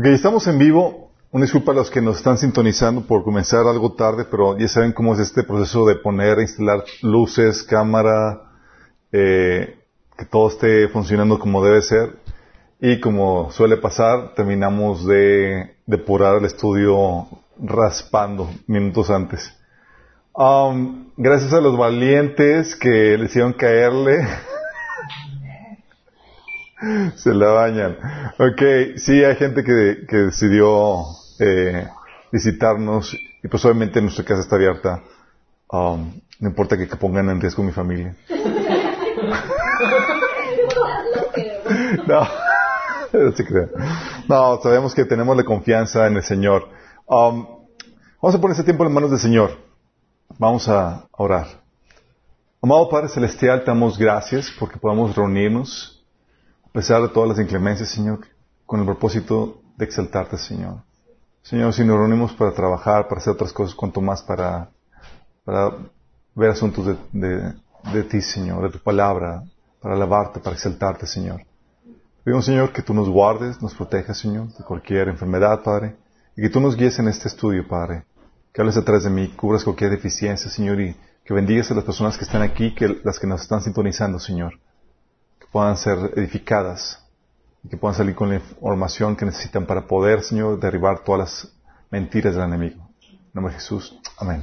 Ok, estamos en vivo. Una disculpa a los que nos están sintonizando por comenzar algo tarde, pero ya saben cómo es este proceso de poner, instalar luces, cámara, eh, que todo esté funcionando como debe ser. Y como suele pasar, terminamos de depurar el estudio raspando minutos antes. Um, gracias a los valientes que le hicieron caerle. Se la bañan. Ok, sí, hay gente que, decidió eh, visitarnos y pues obviamente nuestra casa está abierta. Um, no importa que, pongan en riesgo mi familia. no, no sabemos que tenemos la confianza en el Señor. Um, vamos a poner ese tiempo en manos del Señor. Vamos a orar. Amado Padre Celestial, te damos gracias porque podamos reunirnos a pesar de todas las inclemencias, Señor, con el propósito de exaltarte, Señor. Señor, si nos reunimos para trabajar, para hacer otras cosas, cuanto más para, ver asuntos de, de, de ti, Señor, de tu palabra, para alabarte, para exaltarte, Señor. Pedimos, Señor, que tú nos guardes, nos protejas, Señor, de cualquier enfermedad, Padre, y que tú nos guíes en este estudio, Padre. Que hables atrás de mí, cubras cualquier deficiencia, Señor, y que bendigas a las personas que están aquí, que las que nos están sintonizando, Señor puedan ser edificadas y que puedan salir con la información que necesitan para poder, Señor, derribar todas las mentiras del enemigo. En nombre de Jesús. Amén.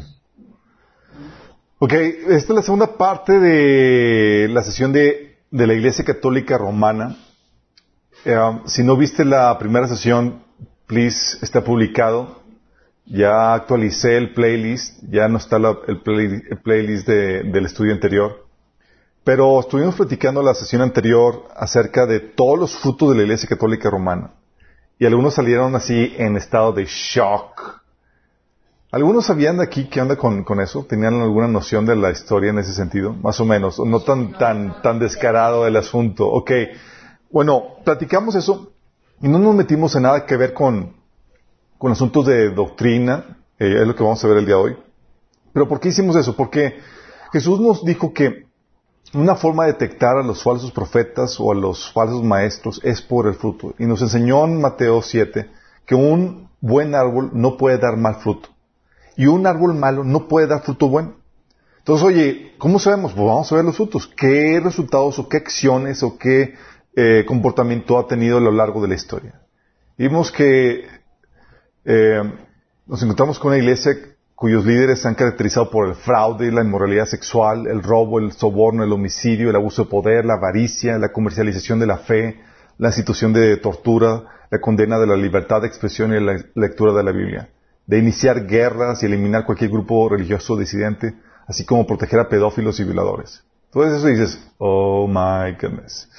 Ok, esta es la segunda parte de la sesión de, de la Iglesia Católica Romana. Eh, si no viste la primera sesión, please, está publicado. Ya actualicé el playlist, ya no está la, el, play, playlist de, del estudio anterior. Pero estuvimos platicando la sesión anterior acerca de todos los frutos de la Iglesia Católica Romana. Y algunos salieron así en estado de shock. ¿Algunos sabían de aquí qué onda con, eso? ¿Tenían alguna noción de la historia en ese sentido? Más o menos. No tan, tan, tan descarado el asunto. Ok. Bueno, platicamos eso y no nos metimos en nada que ver con, con asuntos de doctrina. Eh, es lo que vamos a ver el día de hoy. Pero ¿por qué hicimos eso? Porque Jesús nos dijo que una forma de detectar a los falsos profetas o a los falsos maestros es por el fruto. Y nos enseñó en Mateo 7 que un buen árbol no puede dar mal fruto. Y un árbol malo no puede dar fruto bueno. Entonces, oye, ¿cómo sabemos? Pues vamos a ver los frutos. ¿Qué resultados o qué acciones o qué eh, comportamiento ha tenido a lo largo de la historia? Vimos que eh, nos encontramos con una iglesia cuyos líderes se han caracterizado por el fraude, la inmoralidad sexual, el robo, el soborno, el homicidio, el abuso de poder, la avaricia, la comercialización de la fe, la institución de tortura, la condena de la libertad de expresión y la lectura de la Biblia, de iniciar guerras y eliminar cualquier grupo religioso disidente, así como proteger a pedófilos y violadores. Entonces eso dices, oh my goodness.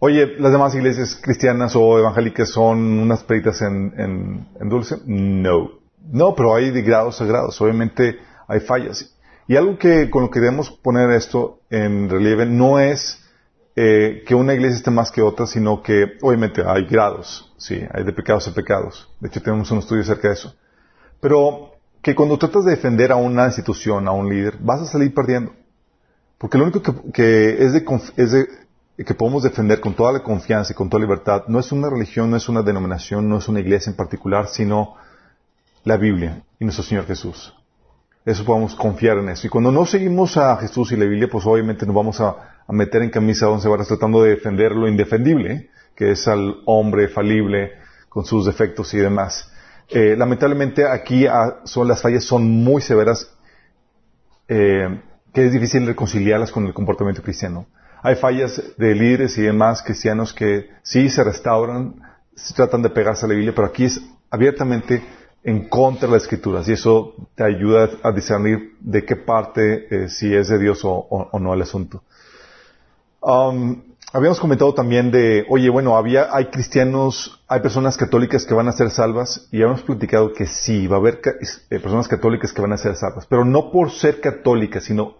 Oye, ¿las demás iglesias cristianas o evangélicas son unas peritas en, en, en dulce? No. No, pero hay de grados a grados. Obviamente hay fallas. Y algo que con lo que debemos poner esto en relieve no es eh, que una iglesia esté más que otra, sino que obviamente hay grados, sí, hay de pecados a pecados. De hecho, tenemos un estudio acerca de eso. Pero que cuando tratas de defender a una institución, a un líder, vas a salir perdiendo. Porque lo único que, es, de, es de, que podemos defender con toda la confianza y con toda libertad no es una religión, no es una denominación, no es una iglesia en particular, sino la Biblia y nuestro Señor Jesús. Eso podemos confiar en eso. Y cuando no seguimos a Jesús y la Biblia, pues obviamente nos vamos a, meter en camisa once varas tratando de defender lo indefendible, que es al hombre falible con sus defectos y demás. Eh, lamentablemente aquí ah, son, las fallas son muy severas, eh, que es difícil reconciliarlas con el comportamiento cristiano. Hay fallas de líderes y demás cristianos que sí se restauran, se tratan de pegarse a la Biblia, pero aquí es abiertamente en contra de las escrituras y eso te ayuda a discernir de qué parte eh, si es de Dios o, no el asunto. Um, habíamos comentado también de, oye, bueno, había, hay cristianos, hay personas católicas que van a ser salvas y habíamos platicado que sí, va a haber eh, personas católicas que van a ser salvas, pero no por ser católicas, sino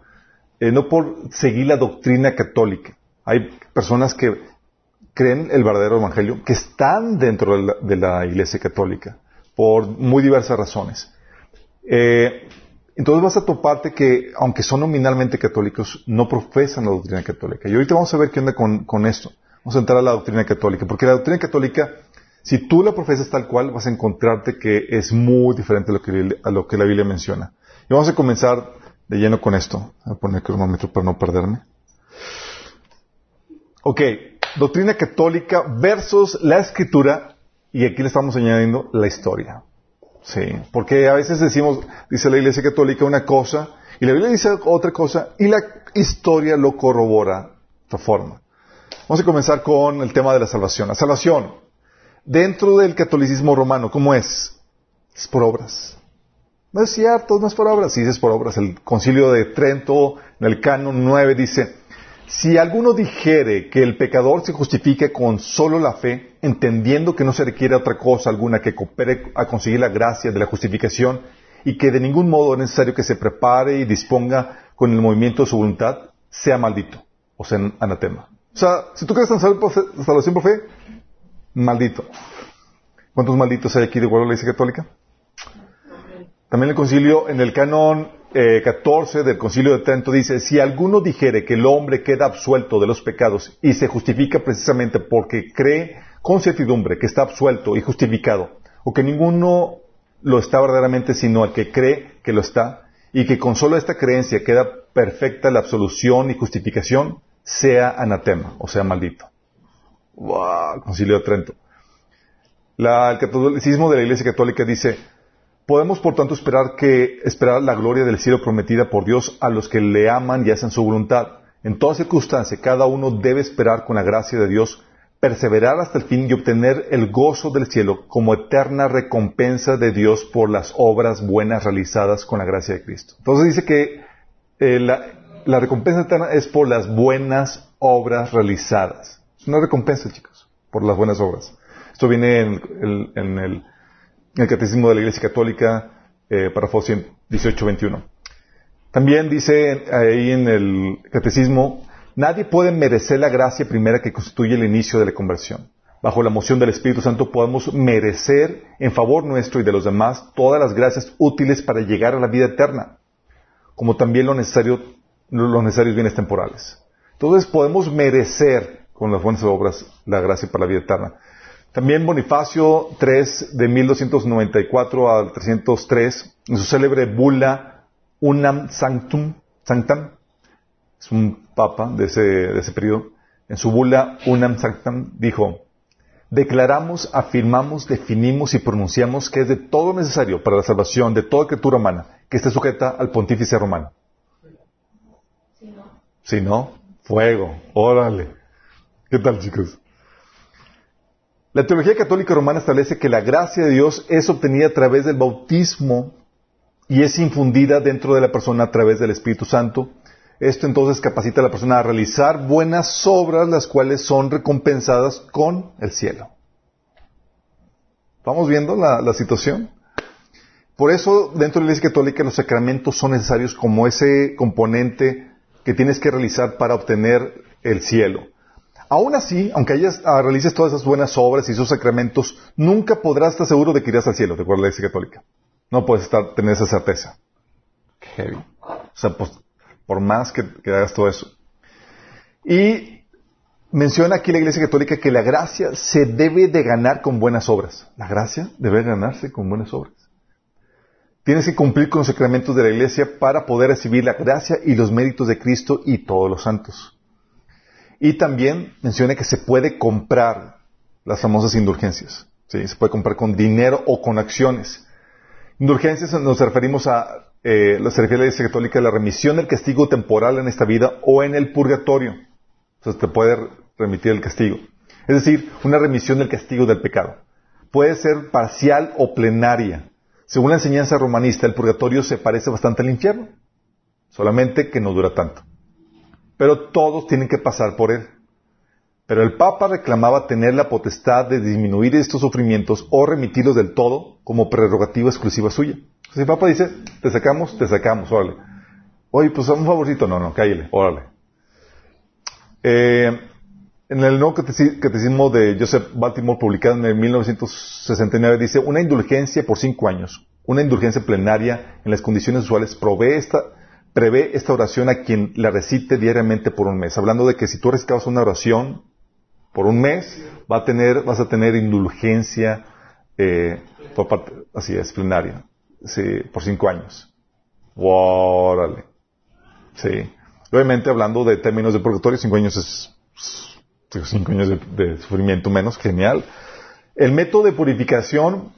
eh, no por seguir la doctrina católica. Hay personas que creen el verdadero evangelio, que están dentro de la, de la iglesia católica por muy diversas razones. Eh, entonces vas a toparte que, aunque son nominalmente católicos, no profesan la doctrina católica. Y ahorita vamos a ver qué onda con, esto. Vamos a entrar a la doctrina católica, porque la doctrina católica, si tú la profesas tal cual, vas a encontrarte que es muy diferente a lo que, a lo que la Biblia menciona. Y vamos a comenzar de lleno con esto. Voy a poner cronómetro para no perderme. Ok, doctrina católica versus la escritura, y aquí le estamos añadiendo la historia. Sí, porque a veces decimos, dice la Iglesia Católica una cosa, y la Biblia dice otra cosa, y la historia lo corrobora de otra forma. Vamos a comenzar con el tema de la salvación. La salvación, dentro del catolicismo romano, ¿cómo es? Es por obras. No es cierto, no es por obras, sí es por obras. El concilio de Trento, en el canon 9, dice, si alguno dijere que el pecador se justifique con solo la fe, entendiendo que no se requiere otra cosa alguna que coopere a conseguir la gracia de la justificación y que de ningún modo es necesario que se prepare y disponga con el movimiento de su voluntad, sea maldito, o sea, anatema. O sea, si tú crees en salvación por fe, maldito. ¿Cuántos malditos hay aquí de a la Iglesia Católica? También el concilio, en el canon 14 eh, del concilio de Trento dice, si alguno dijere que el hombre queda absuelto de los pecados y se justifica precisamente porque cree con certidumbre que está absuelto y justificado, o que ninguno lo está verdaderamente sino el que cree que lo está, y que con solo esta creencia queda perfecta la absolución y justificación, sea anatema, o sea maldito. Wow, concilio de Trento. el catolicismo de la Iglesia Católica dice, Podemos, por tanto, esperar que esperar la gloria del cielo prometida por Dios a los que le aman y hacen su voluntad. En toda circunstancia, cada uno debe esperar con la gracia de Dios, perseverar hasta el fin y obtener el gozo del cielo como eterna recompensa de Dios por las obras buenas realizadas con la gracia de Cristo. Entonces dice que eh, la, recompensa eterna es por las buenas obras realizadas. Es una recompensa, chicos, por las buenas obras. Esto viene en el el Catecismo de la Iglesia Católica, eh, párrafo 1821. También dice ahí en el Catecismo, nadie puede merecer la gracia primera que constituye el inicio de la conversión. Bajo la moción del Espíritu Santo podemos merecer en favor nuestro y de los demás todas las gracias útiles para llegar a la vida eterna, como también los necesarios bienes temporales. Entonces podemos merecer con las buenas obras la gracia para la vida eterna. También Bonifacio III, de 1294 al 303, en su célebre bula Unam Sanctum, Sanctam, es un papa de ese, de ese periodo, en su bula Unam Sanctam dijo, declaramos, afirmamos, definimos y pronunciamos que es de todo necesario para la salvación de toda criatura humana que esté sujeta al pontífice romano. Si no, si no fuego, órale. ¿Qué tal chicos? La teología católica romana establece que la gracia de Dios es obtenida a través del bautismo y es infundida dentro de la persona a través del Espíritu Santo. Esto entonces capacita a la persona a realizar buenas obras, las cuales son recompensadas con el cielo. ¿Vamos viendo la, la situación? Por eso, dentro de la Iglesia Católica, los sacramentos son necesarios como ese componente que tienes que realizar para obtener el cielo. Aún así, aunque hayas, ah, realices todas esas buenas obras y esos sacramentos, nunca podrás estar seguro de que irás al cielo, de acuerdo a la Iglesia Católica. No puedes estar, tener esa certeza. Heavy. O sea, pues, por más que, hagas todo eso. Y menciona aquí la Iglesia Católica que la gracia se debe de ganar con buenas obras. La gracia debe ganarse con buenas obras. Tienes que cumplir con los sacramentos de la Iglesia para poder recibir la gracia y los méritos de Cristo y todos los santos. Y también menciona que se puede comprar las famosas indulgencias. Se puede comprar con dinero o con acciones. Indulgencias nos referimos a, eh, se refiere a la Iglesia Católica la remisión del castigo temporal en esta vida o en el purgatorio. Entonces te puede remitir el castigo. Es decir, una remisión del castigo del pecado. Puede ser parcial o plenaria. Según la enseñanza romanista, el purgatorio se parece bastante al infierno. Solamente que no dura tanto pero todos tienen que pasar por él. Pero el Papa reclamaba tener la potestad de disminuir estos sufrimientos o remitirlos del todo como prerrogativa exclusiva suya. Si el Papa dice, te sacamos, te sacamos, órale. Oye, pues un favorcito, no, no, cállale, órale. Eh, en el nuevo catecismo de Joseph Baltimore, publicado en 1969, dice, una indulgencia por cinco años, una indulgencia plenaria en las condiciones usuales, provee esta, prevé esta oración a quien la recite diariamente por un mes. Hablando de que si tú recitabas una oración por un mes va a tener, vas a tener indulgencia eh, por parte, así es, plenaria, sí, por cinco años. Órale. Sí. Obviamente hablando de términos de purgatorio, cinco años es cinco años de, sufrimiento menos, genial. El método de purificación,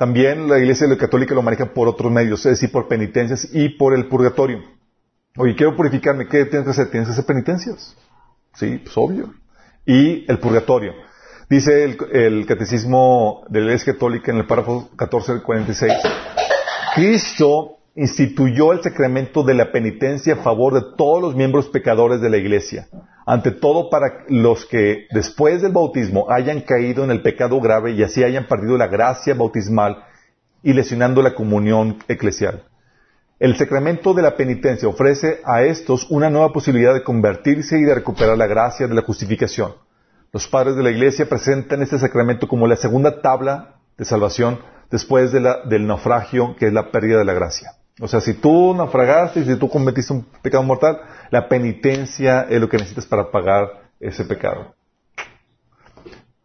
también la Iglesia Católica lo maneja por otros medios, es decir, por penitencias y por el purgatorio. Oye, quiero purificarme, ¿qué tienes que hacer? Tienes que hacer penitencias. Sí, pues obvio. Y el purgatorio. Dice el, Catecismo de la Iglesia Católica en el párrafo 14 del 46, Cristo instituyó el sacramento de la penitencia a favor de todos los miembros pecadores de la Iglesia, ante todo para los que después del bautismo hayan caído en el pecado grave y así hayan perdido la gracia bautismal y lesionando la comunión eclesial. El sacramento de la penitencia ofrece a estos una nueva posibilidad de convertirse y de recuperar la gracia de la justificación. Los padres de la Iglesia presentan este sacramento como la segunda tabla de salvación después del naufragio, que es la pérdida de la gracia. O sea, si tú naufragaste y si tú cometiste un pecado mortal, la penitencia es lo que necesitas para pagar ese pecado.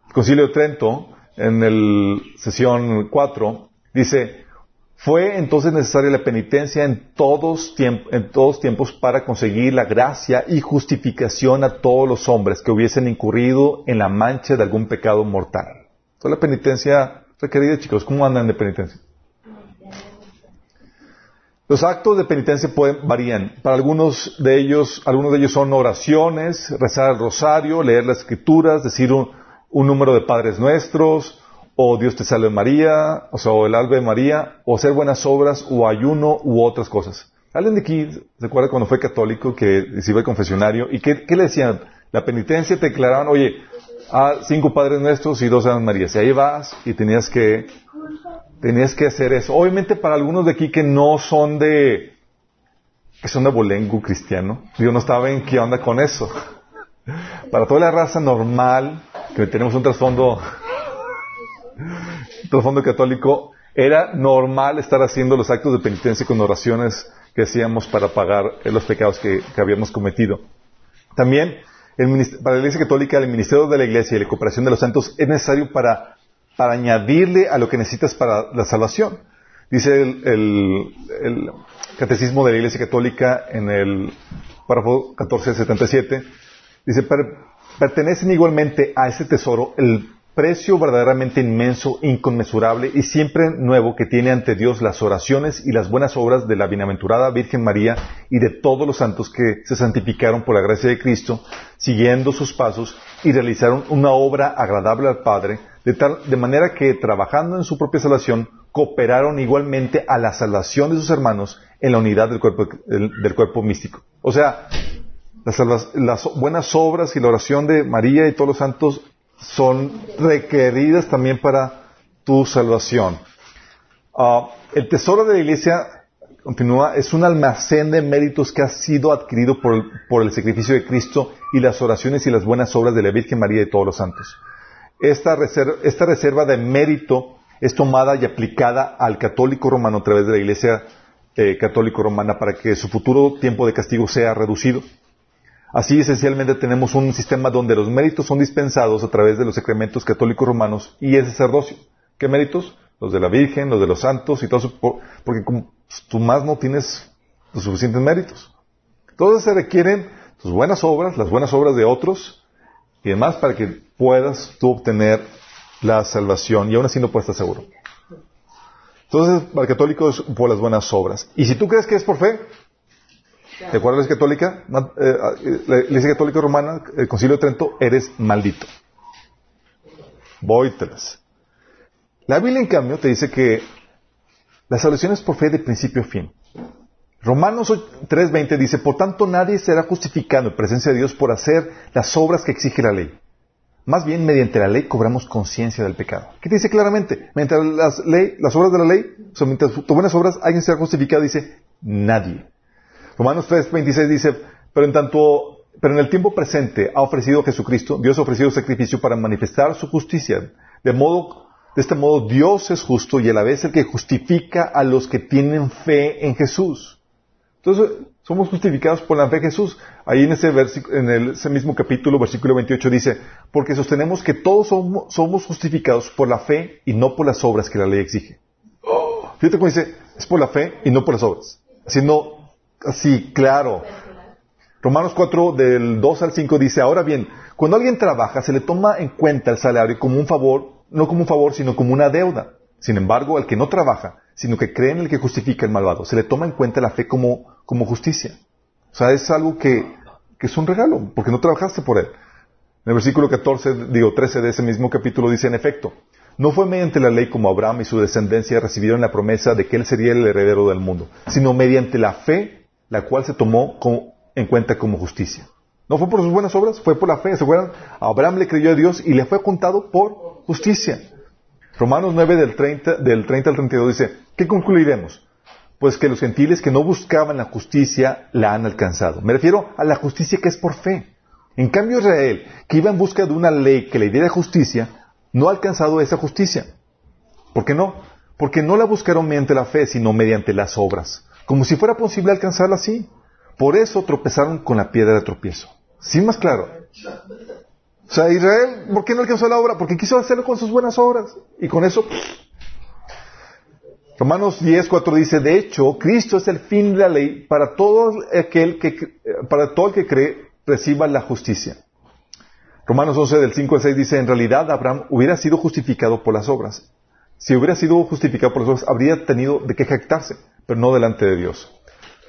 El Concilio de Trento, en el sesión 4, dice, fue entonces necesaria la penitencia en todos, en todos tiempos para conseguir la gracia y justificación a todos los hombres que hubiesen incurrido en la mancha de algún pecado mortal. Entonces la penitencia requerida, chicos, ¿cómo andan de penitencia? Los actos de penitencia pueden, varían. Para algunos de ellos, algunos de ellos son oraciones, rezar el rosario, leer las escrituras, decir un, número de Padres Nuestros, o Dios te salve María, o sea, o el alba de María, o hacer buenas obras, o ayuno, u otras cosas. ¿Alguien de aquí se acuerda cuando fue católico que se iba al confesionario? ¿Y qué, le decían? La penitencia te declaraban, oye, a cinco Padres Nuestros y dos Aves Marías. Y ahí vas y tenías que Tenías que hacer eso. Obviamente para algunos de aquí que no son de, que son de bolengo cristiano, yo no estaba en qué onda con eso. Para toda la raza normal, que tenemos un trasfondo, trasfondo católico, era normal estar haciendo los actos de penitencia con oraciones que hacíamos para pagar los pecados que, habíamos cometido. También, para la Iglesia Católica, el ministerio de la Iglesia y la cooperación de los santos es necesario para para añadirle a lo que necesitas para la salvación. Dice el, Catecismo de la Iglesia Católica en el párrafo 1477, dice, pertenecen igualmente a ese tesoro el precio verdaderamente inmenso, inconmensurable y siempre nuevo que tiene ante Dios las oraciones y las buenas obras de la bienaventurada Virgen María y de todos los santos que se santificaron por la gracia de Cristo, siguiendo sus pasos y realizaron una obra agradable al Padre, de, tal, de manera que trabajando en su propia salvación, cooperaron igualmente a la salvación de sus hermanos en la unidad del cuerpo, del, cuerpo místico. O sea, las, buenas obras y la oración de María y todos los santos son requeridas también para tu salvación. Ah, el tesoro de la iglesia, continúa, es un almacén de méritos que ha sido adquirido por por el sacrificio de Cristo y las oraciones y las buenas obras de la Virgen María y todos los santos. Esta reserva, de mérito es tomada y aplicada al católico romano a través de la Iglesia eh, católico romana para que su futuro tiempo de castigo sea reducido. Así esencialmente tenemos un sistema donde los méritos son dispensados a través de los sacramentos católicos romanos y el sacerdocio. ¿Qué méritos? Los de la Virgen, los de los santos y todo eso, porque tú más no tienes los suficientes méritos. Entonces se requieren tus buenas obras, las buenas obras de otros, y demás para que puedas tú obtener la salvación y aún así no puedes estar seguro. Entonces, para el católico es por las buenas obras. Y si tú crees que es por fe, ¿te acuerdas la católica? Eh, la iglesia católica romana, el concilio de Trento, eres maldito. Voytelas. La Biblia, en cambio, te dice que la salvación es por fe de principio a fin. Romanos 3:20 dice, por tanto nadie será justificado en presencia de Dios por hacer las obras que exige la ley. Más bien, mediante la ley cobramos conciencia del pecado. ¿Qué dice claramente? Las, las obras de la ley, o sea, mientras tus buenas obras, alguien será justificado, dice, nadie. Romanos 3:26 dice, pero en tanto, pero en el tiempo presente ha ofrecido Jesucristo, Dios ha ofrecido sacrificio para manifestar su justicia. De modo, de este modo Dios es justo y a la vez el que justifica a los que tienen fe en Jesús. Entonces, Somos justificados por la fe en Jesús. Ahí en ese, en ese mismo capítulo, versículo 28 dice, porque sostenemos que todos somos, somos justificados por la fe y no por las obras que la ley exige. Fíjate cómo dice, es por la fe y no por las obras. Así no, así, claro. Romanos 4, del 2 al 5 dice, ahora bien, cuando alguien trabaja, se le toma en cuenta el salario como un favor, no como un favor, sino como una deuda. Sin embargo, al que no trabaja, sino que cree en el que justifica el malvado, se le toma en cuenta la fe como, como justicia. O sea, es algo que, que es un regalo, porque no trabajaste por él. En el versículo 14, digo 13 de ese mismo capítulo dice, en efecto, no fue mediante la ley como Abraham y su descendencia recibieron la promesa de que él sería el heredero del mundo, sino mediante la fe, la cual se tomó en cuenta como justicia. No fue por sus buenas obras, fue por la fe. ¿Se acuerdan? Abraham le creyó a Dios y le fue contado por justicia. Romanos 9 del 30, del 30 al 32 dice, ¿qué concluiremos? Pues que los gentiles que no buscaban la justicia la han alcanzado. Me refiero a la justicia que es por fe. En cambio Israel, que iba en busca de una ley que le diera justicia, no ha alcanzado esa justicia. ¿Por qué no? Porque no la buscaron mediante la fe, sino mediante las obras. Como si fuera posible alcanzarla así. Por eso tropezaron con la piedra de tropiezo. ¿Sí más claro? O sea, Israel, ¿por qué no alcanzó la obra? Porque quiso hacerlo con sus buenas obras. Y con eso... Romanos 10, 4 dice, de hecho, Cristo es el fin de la ley para todo aquel que, para todo el que cree, reciba la justicia. Romanos 11 del 5 al 6 dice, en realidad Abraham hubiera sido justificado por las obras. Si hubiera sido justificado por las obras, habría tenido de qué jactarse, pero no delante de Dios.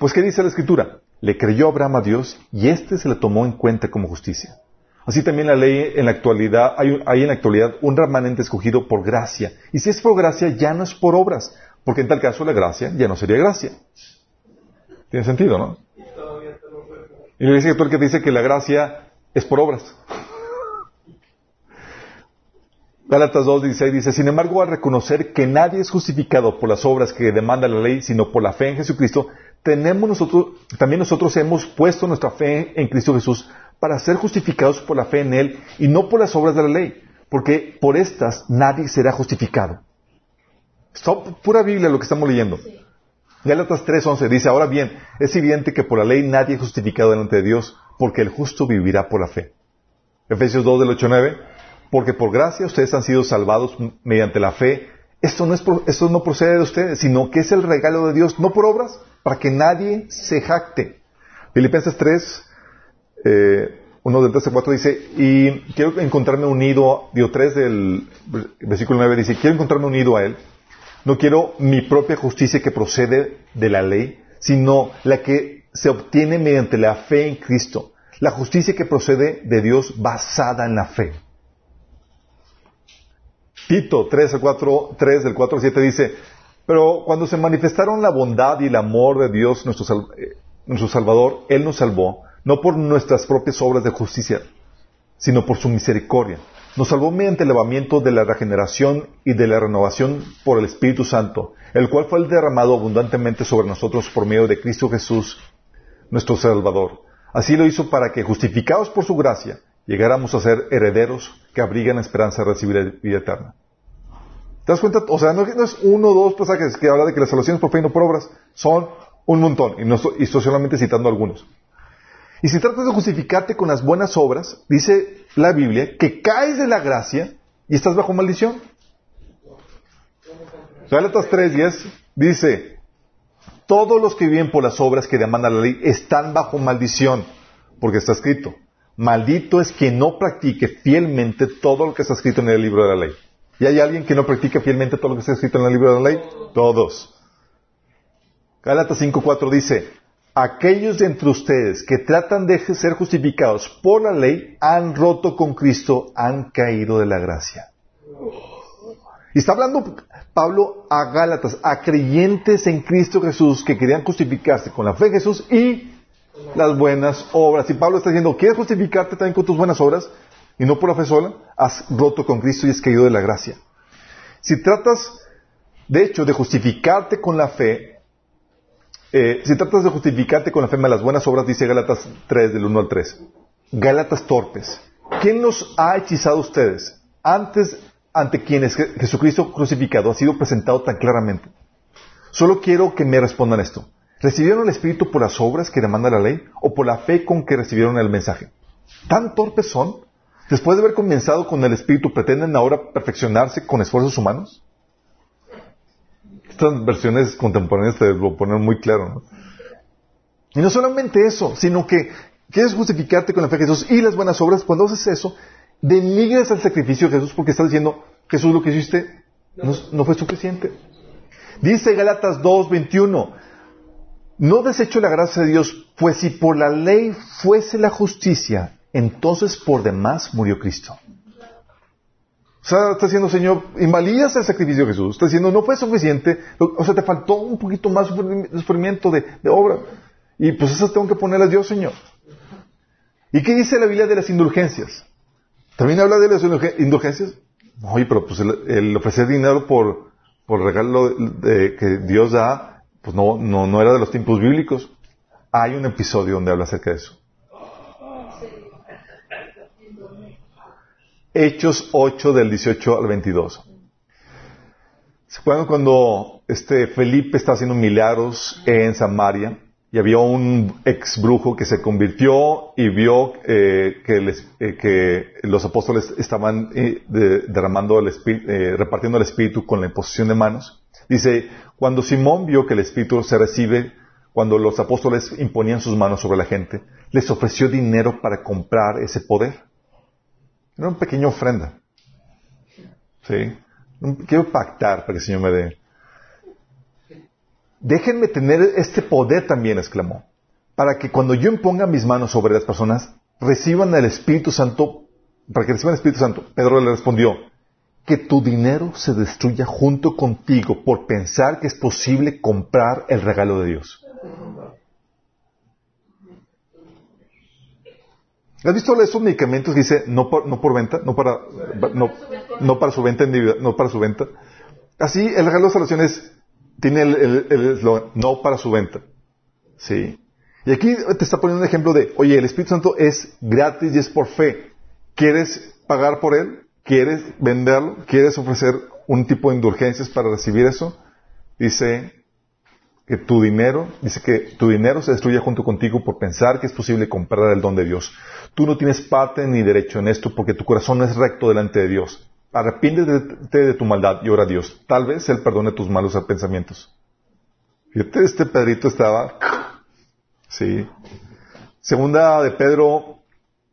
Pues, ¿qué dice la Escritura? Le creyó Abraham a Dios y éste se le tomó en cuenta como justicia. Así también la ley en la actualidad, hay, hay en la actualidad un remanente escogido por gracia. Y si es por gracia, ya no es por obras, porque en tal caso la gracia ya no sería gracia. Tiene sentido, ¿no? Y dice actual que dice que la gracia es por obras. Gálatas 2.16 dice, sin embargo, al reconocer que nadie es justificado por las obras que demanda la ley, sino por la fe en Jesucristo, tenemos nosotros, también nosotros hemos puesto nuestra fe en Cristo Jesús para ser justificados por la fe en Él y no por las obras de la ley, porque por estas nadie será justificado. Es pura Biblia lo que estamos leyendo. Gálatas 3.11 dice, ahora bien, es evidente que por la ley nadie es justificado delante de Dios, porque el justo vivirá por la fe. Efesios 2 del 8.9 porque por gracia ustedes han sido salvados mediante la fe. Esto no, es, esto no procede de ustedes, sino que es el regalo de Dios, no por obras, para que nadie se jacte. Filipenses 3, eh, 1 del 3 al 4 dice, y quiero encontrarme unido, digo 3 del versículo 9 dice, quiero encontrarme unido a Él. No quiero mi propia justicia que procede de la ley, sino la que se obtiene mediante la fe en Cristo. La justicia que procede de Dios basada en la fe. Tito 3, 4, 3 del 4 al 7 dice, pero cuando se manifestaron la bondad y el amor de Dios, eh, nuestro Salvador, Él nos salvó, no por nuestras propias obras de justicia, sino por su misericordia. Nos salvó mediante el lavamiento de la regeneración y de la renovación por el Espíritu Santo, el cual fue derramado abundantemente sobre nosotros por medio de Cristo Jesús, nuestro Salvador. Así lo hizo para que, justificados por su gracia, llegáramos a ser herederos que abrigan la esperanza de recibir vida eterna. ¿Te das cuenta? O sea, no, es uno o dos pasajes que habla de que las salvaciones por fe y no por obras. Son un montón. Y, no estoy, solamente citando algunos. Y si tratas de justificarte con las buenas obras, dice la Biblia que caes de la gracia y estás bajo maldición. Gálatas 3.10 dice, todos los que viven por las obras que demanda la ley están bajo maldición, porque está escrito, Maldito es quien no practique fielmente todo lo que está escrito en el libro de la ley. ¿Y hay alguien que no practica fielmente todo lo que está escrito en el libro de la ley? Todos. Gálatas 5.4 dice, aquellos de entre ustedes que tratan de ser justificados por la ley han roto con Cristo, han caído de la gracia. Y está hablando Pablo a Gálatas, a creyentes en Cristo Jesús que querían justificarse con la fe en Jesús y las buenas obras. Y Pablo está diciendo, ¿quieres justificarte también con tus buenas obras? Y no por la fe sola, has roto con Cristo y has caído de la gracia. Si tratas, de hecho, de justificarte con la fe, eh, si tratas de justificarte con la fe más las buenas obras, dice Gálatas 3, del 1 al 3. Gálatas torpes. ¿Quién los ha hechizado ustedes antes ante quienes Jesucristo crucificado ha sido presentado tan claramente? Solo quiero que me respondan esto. ¿Recibieron el Espíritu por las obras que demanda la ley o por la fe con que recibieron el mensaje? ¿Tan torpes son? Después de haber comenzado con el Espíritu, ¿pretenden ahora perfeccionarse con esfuerzos humanos? Estas versiones contemporáneas te lo ponen muy claro, ¿no? Y no solamente eso, sino que quieres justificarte con la fe de Jesús y las buenas obras. Cuando haces eso, denigras el sacrificio de Jesús porque estás diciendo, Jesús lo que hiciste no, no fue suficiente. Dice Galatas 2.21, no desecho la gracia de Dios, pues si por la ley fuese la justicia, entonces por demás murió Cristo. O sea, está diciendo, Señor, invalidas el sacrificio de Jesús. Está diciendo, no fue suficiente. O sea, te faltó un poquito más de sufrimiento de, obra. Y pues esas tengo que ponerlas Dios, Señor. ¿Y qué dice la Biblia de las indulgencias? ¿También habla de las indulgencias? Oye, pero pues el, ofrecer dinero por, por regalo de, que Dios da, pues no, no, no era de los tiempos bíblicos. Hay un episodio donde habla acerca de eso. Hechos 8 del 18 al 22. ¿Se acuerdan cuando este Felipe estaba haciendo milagros en Samaria y había un ex brujo que se convirtió y vio eh, eh, que, los apóstoles estaban eh, derramando el espíritu, repartiendo el espíritu con la imposición de manos? Dice, cuando Simón vio que el espíritu se recibe cuando los apóstoles imponían sus manos sobre la gente, les ofreció dinero para comprar ese poder. Era una pequeña ofrenda. ¿Sí? Quiero pactar para que el Señor me dé. Déjenme tener este poder también, exclamó, para que cuando yo imponga mis manos sobre las personas, reciban el Espíritu Santo, para que reciban el Espíritu Santo. Pedro le respondió, que tu dinero se destruya junto contigo por pensar que es posible comprar el regalo de Dios. ¿Has visto esos medicamentos que dice no por, no por venta, no para, no, no para su venta individual, no para su venta? Así, el regalo de salvación es, tiene el eslogan, no para su venta. Sí. Y aquí te está poniendo un ejemplo de, oye, el Espíritu Santo es gratis y es por fe. ¿Quieres pagar por él? ¿Quieres venderlo? ¿Quieres ofrecer un tipo de indulgencias para recibir eso? Dice, que tu dinero, dice que tu dinero se destruya junto contigo por pensar que es posible comprar el don de Dios. Tú no tienes parte ni derecho en esto porque tu corazón no es recto delante de Dios. Arrepiéntete de tu maldad y ora a Dios. Tal vez Él perdone tus malos pensamientos. Fíjate, este Pedrito estaba... Sí. Segunda de Pedro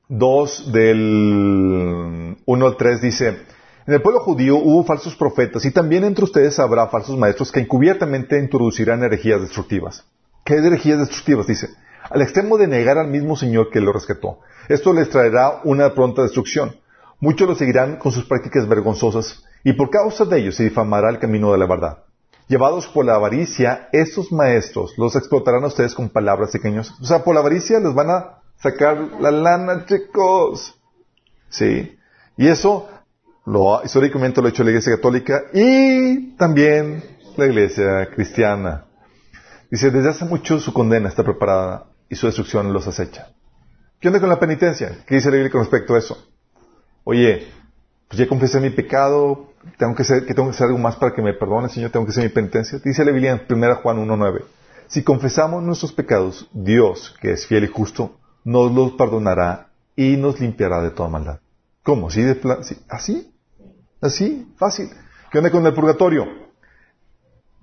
2 del 1 al 3 dice, en el pueblo judío hubo falsos profetas y también entre ustedes habrá falsos maestros que encubiertamente introducirán herejías destructivas. ¿Qué herejías destructivas? Dice, al extremo de negar al mismo Señor que lo rescató. Esto les traerá una pronta destrucción. Muchos lo seguirán con sus prácticas vergonzosas y por causa de ellos se difamará el camino de la verdad. Llevados por la avaricia, esos maestros los explotarán a ustedes con palabras pequeñas. O sea, por la avaricia les van a sacar la lana, chicos. Sí. Y eso históricamente lo ha hecho la Iglesia Católica y también la Iglesia Cristiana. Dice, desde hace mucho su condena está preparada y su destrucción los acecha. ¿Qué onda con la penitencia? ¿Qué dice la Biblia con respecto a eso? Oye, pues ya confesé mi pecado, tengo que, hacer, tengo que hacer algo más para que me perdone, Señor, tengo que hacer mi penitencia. Dice la Biblia en 1 Juan 1.9, si confesamos nuestros pecados, Dios, que es fiel y justo, nos los perdonará y nos limpiará de toda maldad. ¿Cómo? ¿Sí de ¿Así? Así, fácil. ¿Qué onda con el purgatorio?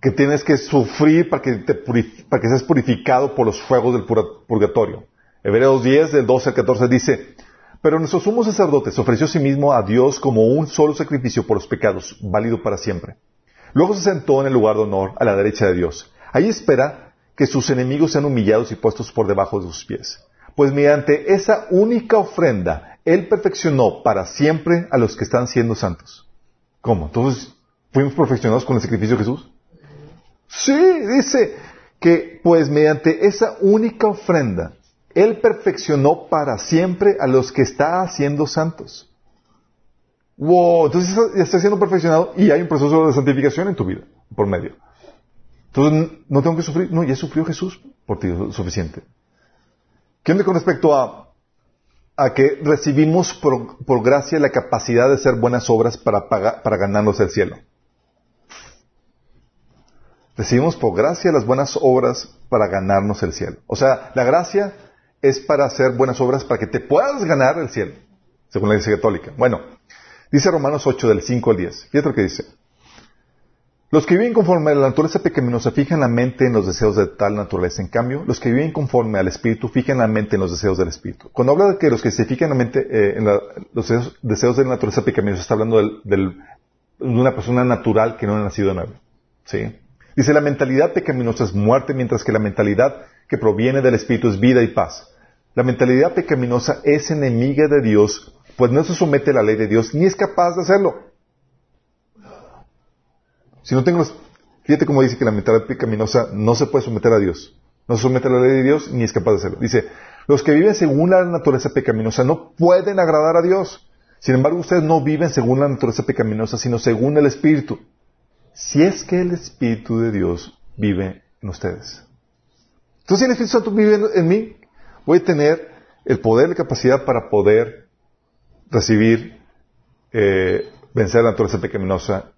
Que tienes que sufrir para que, seas purificado por los fuegos del purgatorio. Hebreos 10, del 12 al 14 dice, pero nuestro sumo sacerdote se ofreció a sí mismo a Dios como un solo sacrificio por los pecados, válido para siempre. Luego se sentó en el lugar de honor a la derecha de Dios. Ahí espera que sus enemigos sean humillados y puestos por debajo de sus pies. Pues mediante esa única ofrenda, Él perfeccionó para siempre a los que están siendo santos. ¿Cómo? Entonces, ¿fuimos perfeccionados con el sacrificio de Jesús? Sí, dice que pues mediante esa única ofrenda, Él perfeccionó para siempre a los que está haciendo santos. Wow, entonces ya está siendo perfeccionado y hay un proceso de santificación en tu vida, por medio. Entonces, no tengo que sufrir, no, ya sufrió Jesús por ti, suficiente. ¿Qué onda con respecto a a que recibimos por, gracia la capacidad de hacer buenas obras para, para ganarnos el cielo. Recibimos por gracia las buenas obras para ganarnos el cielo. O sea, la gracia es para hacer buenas obras para que te puedas ganar el cielo, según la Iglesia Católica. Bueno, dice Romanos 8 del 5 al 10. Fíjate lo que dice. Los que viven conforme a la naturaleza pecaminosa fijan la mente en los deseos de tal naturaleza. En cambio, los que viven conforme al Espíritu fijan la mente en los deseos del Espíritu. Cuando habla de que los que se fijan la mente eh, en los deseos, de la naturaleza pecaminosa, está hablando de una persona natural que no ha nacido de nuevo. ¿Sí? Dice, la mentalidad pecaminosa es muerte, mientras que la mentalidad que proviene del Espíritu es vida y paz. La mentalidad pecaminosa es enemiga de Dios, pues no se somete a la ley de Dios, ni es capaz de hacerlo. Si no tengo, fíjate cómo dice que la mentalidad pecaminosa no se puede someter a Dios. No se somete a la ley de Dios, ni es capaz de hacerlo. Dice, los que viven según la naturaleza pecaminosa no pueden agradar a Dios. Sin embargo, ustedes no viven según la naturaleza pecaminosa, sino según el Espíritu si es que el Espíritu de Dios vive en ustedes. Entonces, si el Espíritu Santo vive en, mí, voy a tener el poder la capacidad para poder recibir, eh, vencer la naturaleza pecaminosa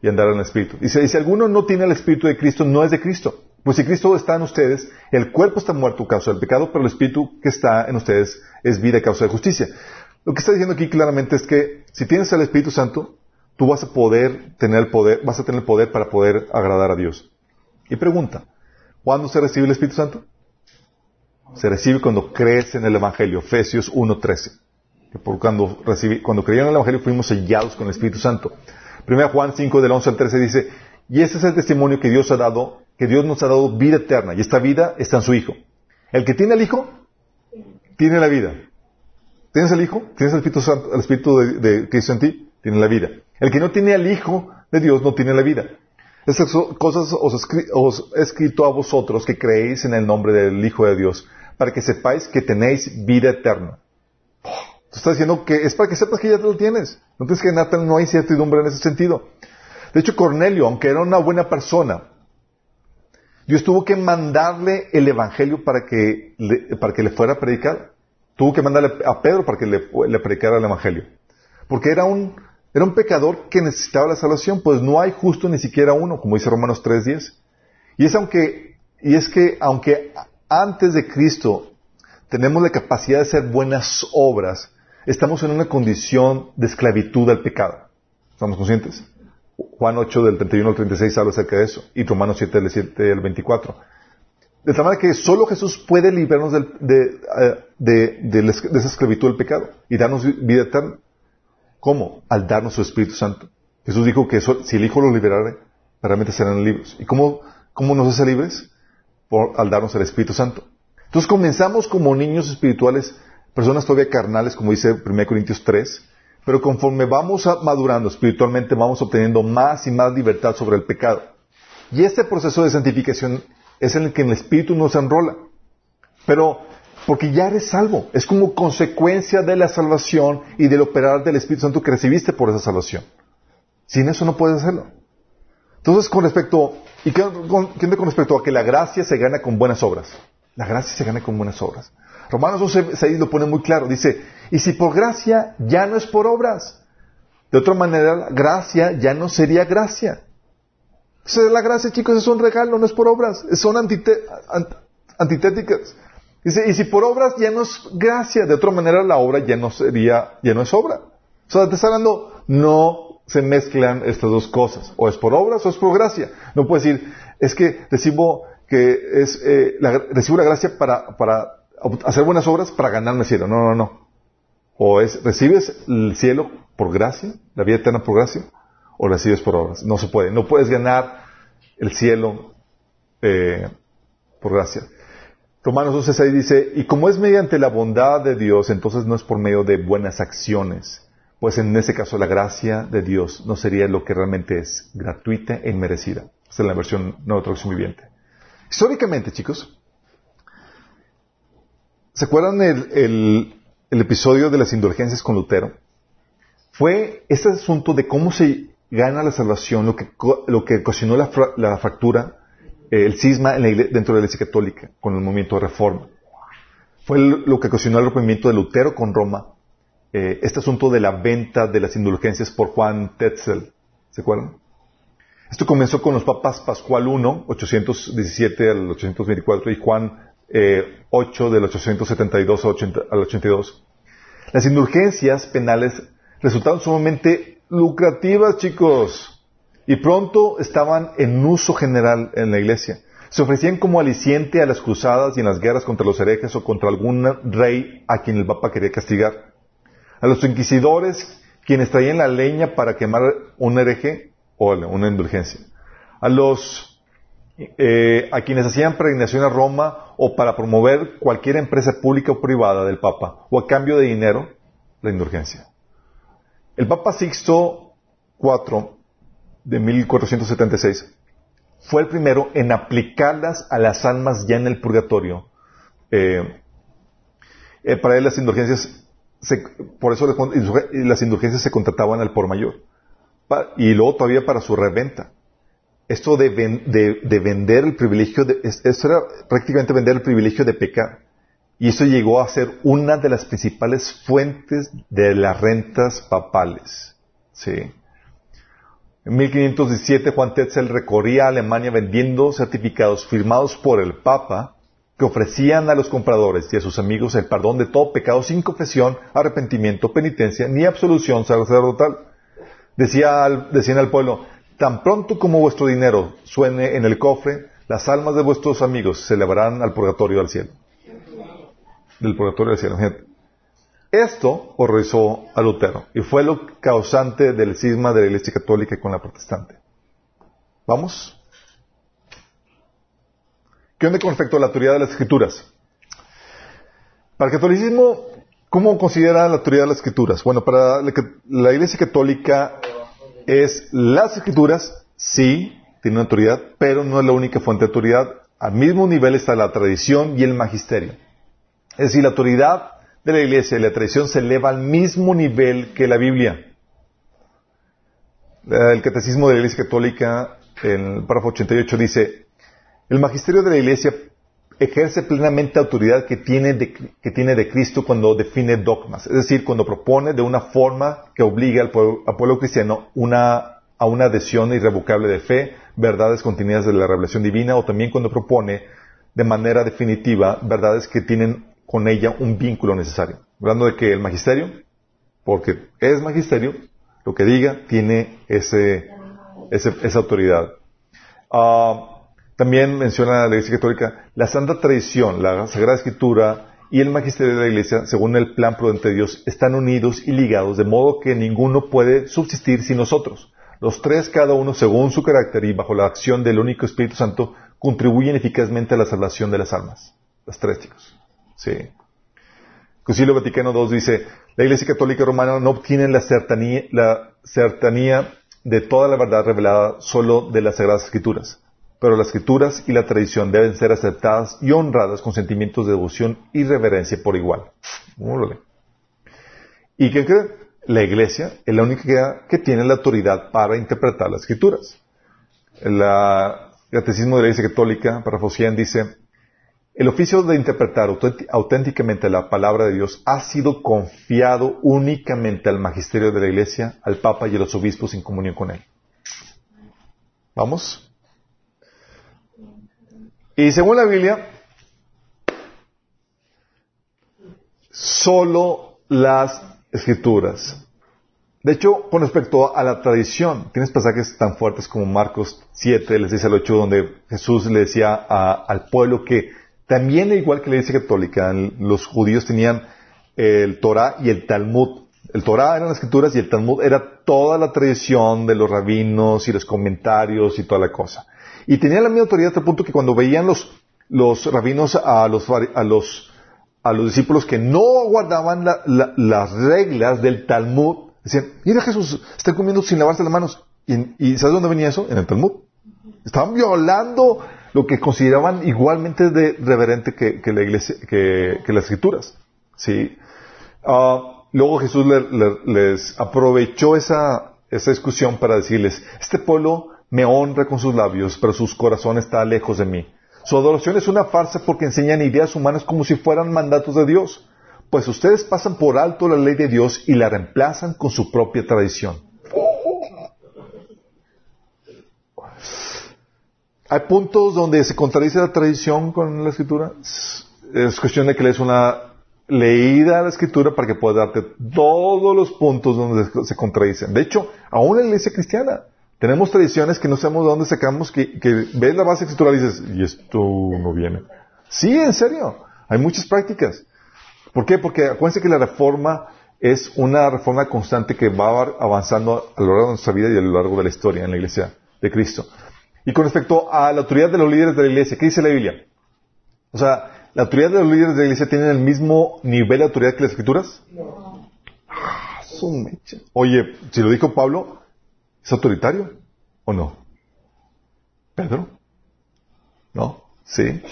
y andar en el Espíritu. Y si, alguno no tiene el Espíritu de Cristo, no es de Cristo. Pues si Cristo está en ustedes, el cuerpo está muerto a causa del pecado, pero el Espíritu que está en ustedes es vida a causa de justicia. Lo que está diciendo aquí claramente es que si tienes el Espíritu Santo, tú vas a poder tener el poder, vas a tener el poder para poder agradar a Dios. Y pregunta, ¿cuándo se recibe el Espíritu Santo? Se recibe cuando crees en el Evangelio, Efesios 1.13. Por cuando, cuando creyeron en el Evangelio fuimos sellados con el Espíritu Santo. 1 Juan 5 del 11 al 13 dice, y este es el testimonio que Dios ha dado, que Dios nos ha dado vida eterna, y esta vida está en su Hijo. El que tiene el Hijo, tiene la vida. ¿Tienes el Hijo? ¿Tienes el Espíritu, Santo, el Espíritu de, Cristo en ti? Tiene la vida. El que no tiene al Hijo de Dios no tiene la vida. Estas cosas os, he escrito a vosotros que creéis en el nombre del Hijo de Dios, para que sepáis que tenéis vida eterna. Tú estás diciendo que es para que sepas que ya lo tienes. No tienes que ganar, no hay certidumbre en ese sentido. De hecho, Cornelio, aunque era una buena persona, Dios tuvo que mandarle el Evangelio para que le, para que le fuera predicado. Tuvo que mandarle a Pedro para que le, le predicara el Evangelio. Porque era un era un pecador que necesitaba la salvación, pues no hay justo ni siquiera uno, como dice Romanos 3.10. Y es aunque, y es que aunque antes de Cristo tenemos la capacidad de hacer buenas obras, estamos en una condición de esclavitud al pecado. ¿Estamos conscientes? Juan 8 del 31 al 36 habla acerca de eso, y Romanos 7 del 7 al 24. De tal manera que solo Jesús puede librarnos de, de, de, esa esclavitud del pecado y darnos vida eterna. ¿Cómo? Al darnos su Espíritu Santo. Jesús dijo que si el Hijo los liberara, realmente serán libres. ¿Y cómo, cómo nos hace libres? Por, al darnos el Espíritu Santo. Entonces comenzamos como niños espirituales, personas todavía carnales, como dice 1 Corintios 3, pero conforme vamos madurando espiritualmente, vamos obteniendo más y más libertad sobre el pecado. Y este proceso de santificación es en el que el Espíritu nos enrola. Pero porque ya eres salvo. Es como consecuencia de la salvación y del operar del Espíritu Santo que recibiste por esa salvación. Sin eso no puedes hacerlo. Entonces, con respecto, ¿y qué, con, con respecto a que la gracia se gana con buenas obras? La gracia se gana con buenas obras. Romanos 12, lo pone muy claro. Dice, y si por gracia ya no es por obras. De otra manera, la gracia ya no sería gracia. Entonces, la gracia, chicos, es un regalo, no es por obras. Son antitéticas. Dice, y si por obras ya no es gracia, de otra manera la obra ya no sería, ya no es obra. O sea, te está hablando, no se mezclan estas dos cosas. O es por obras o es por gracia. No puedes decir, es que recibo que es, eh, la, recibo la gracia para hacer buenas obras para ganarme el cielo. No, no, no. O es, recibes el cielo por gracia, la vida eterna por gracia, o recibes por obras. No se puede. No puedes ganar el cielo eh, por gracia. Romanos 12.6 dice, y como es mediante la bondad de Dios, entonces no es por medio de buenas acciones, pues en ese caso la gracia de Dios no sería lo que realmente es, gratuita e inmerecida. Esta es la versión nueva traducción viviente. Históricamente, chicos, ¿se acuerdan el, episodio de las indulgencias con Lutero? Fue ese asunto de cómo se gana la salvación, lo que, lo que ocasionó la, la fractura eh, el cisma dentro de la Iglesia Católica con el movimiento de reforma. Fue lo que ocasionó el rompimiento de Lutero con Roma, eh, este asunto de la venta de las indulgencias por Juan Tetzel. ¿Se acuerdan? Esto comenzó con los papas Pascual I, 817 al 824, y Juan eh, 8, del 872 al 82. Las indulgencias penales resultaron sumamente lucrativas, chicos, y pronto estaban en uso general en la iglesia. Se ofrecían como aliciente a las cruzadas y en las guerras contra los herejes o contra algún rey a quien el Papa quería castigar. A los inquisidores, quienes traían la leña para quemar un hereje o una indulgencia. A los eh, a quienes hacían peregrinación a Roma o para promover cualquier empresa pública o privada del Papa o a cambio de dinero, la indulgencia. El Papa Sixto IV de 1476 fue el primero en aplicarlas a las almas ya en el purgatorio. Eh, eh, para él las indulgencias, por eso las indulgencias se contrataban al por mayor. y luego todavía para su reventa. Esto de, vender el privilegio, de, esto era prácticamente vender el privilegio de pecar. Y eso llegó a ser una de las principales fuentes de las rentas papales. ¿Sí? En 1517 Juan Tetzel recorría Alemania vendiendo certificados firmados por el Papa que ofrecían a los compradores y a sus amigos el perdón de todo pecado sin confesión, arrepentimiento, penitencia ni absolución sacerdotal. Decía decían al pueblo, tan pronto como vuestro dinero suene en el cofre, las almas de vuestros amigos se elevarán al purgatorio del cielo. Del purgatorio del cielo. Esto horrorizó a Lutero y fue lo causante del cisma de la Iglesia Católica con la protestante. ¿Vamos? ¿Qué onda con respecto a la autoridad de las escrituras? Para el catolicismo, ¿cómo considera la autoridad de las escrituras? Bueno, para la Iglesia Católica es las escrituras, sí, tiene una autoridad, pero no es la única fuente de autoridad. Al mismo nivel está la tradición y el magisterio. Es decir, la autoridad de la iglesia y la tradición se eleva al mismo nivel que la Biblia. El catecismo de la iglesia católica, en el párrafo 88, dice, el magisterio de la iglesia ejerce plenamente autoridad que tiene, de, que tiene de Cristo cuando define dogmas, es decir, cuando propone de una forma que obliga al pueblo, cristiano una, a una adhesión irrevocable de fe, verdades contenidas de la revelación divina, o también cuando propone de manera definitiva verdades que tienen con ella un vínculo necesario. Hablando de que el magisterio, porque es magisterio, lo que diga tiene ese, esa autoridad. Ah, también menciona la Iglesia Católica la santa tradición, la Sagrada Escritura y el magisterio de la Iglesia, según el plan prudente de Dios, están unidos y ligados, de modo que ninguno puede subsistir sin nosotros. Los tres, cada uno según su carácter y bajo la acción del único Espíritu Santo, contribuyen eficazmente a la salvación de las almas. Los tres, chicos. Sí. Concilio Vaticano II dice, la Iglesia Católica Romana no obtiene la certanía, la certanía de toda la verdad revelada solo de las Sagradas Escrituras, pero las Escrituras y la tradición deben ser aceptadas y honradas con sentimientos de devoción y reverencia por igual. ¿Y qué cree? La Iglesia es la única que tiene la autoridad para interpretar las Escrituras. El Catecismo de la Iglesia Católica, para Fosian, dice, el oficio de interpretar auténticamente la palabra de Dios ha sido confiado únicamente al magisterio de la Iglesia, al Papa y a los obispos en comunión con él. ¿Vamos? Y según la Biblia, solo las escrituras. De hecho, con respecto a la tradición, tienes pasajes tan fuertes como Marcos 7, les dice al 8, donde Jesús le decía al pueblo que también, igual que la Iglesia Católica, los judíos tenían el Torah y el Talmud. El Torah eran las escrituras y el Talmud era toda la tradición de los rabinos y los comentarios y toda la cosa. Y tenían la misma autoridad hasta el punto que cuando veían los, los rabinos a los, a los, a los discípulos que no guardaban las reglas del Talmud, decían, mira Jesús, está comiendo sin lavarse las manos. ¿Y, ¿Y sabes dónde venía eso? En el Talmud. Estaban violando lo que consideraban igualmente de reverente que, la iglesia, que, las escrituras. ¿sí? Ah, luego Jesús les aprovechó esa, esa discusión para decirles, este pueblo me honra con sus labios, pero sus corazones está lejos de mí. Su adoración es una farsa porque enseñan ideas humanas como si fueran mandatos de Dios. Pues ustedes pasan por alto la ley de Dios y la reemplazan con su propia tradición. hay puntos donde se contradice la tradición con la escritura. Es cuestión de que lees una leída a la escritura para que puedas darte todos los puntos donde se contradicen. De hecho, aún la iglesia cristiana tenemos tradiciones que no sabemos de dónde sacamos, que, que ves la base escritural y dices, y esto no viene. Sí, en serio. Hay muchas prácticas. ¿Por qué? Porque acuérdense que la reforma es una reforma constante que va avanzando a lo largo de nuestra vida y a lo largo de la historia en la iglesia de Cristo. Y con respecto a la autoridad de los líderes de la iglesia, ¿qué dice la Biblia? O sea, ¿la autoridad de los líderes de la iglesia tiene el mismo nivel de autoridad que las escrituras? No. Ah, Oye, si lo dijo Pablo, ¿es autoritario o no? ¿Pedro? ¿No? ¿Sí?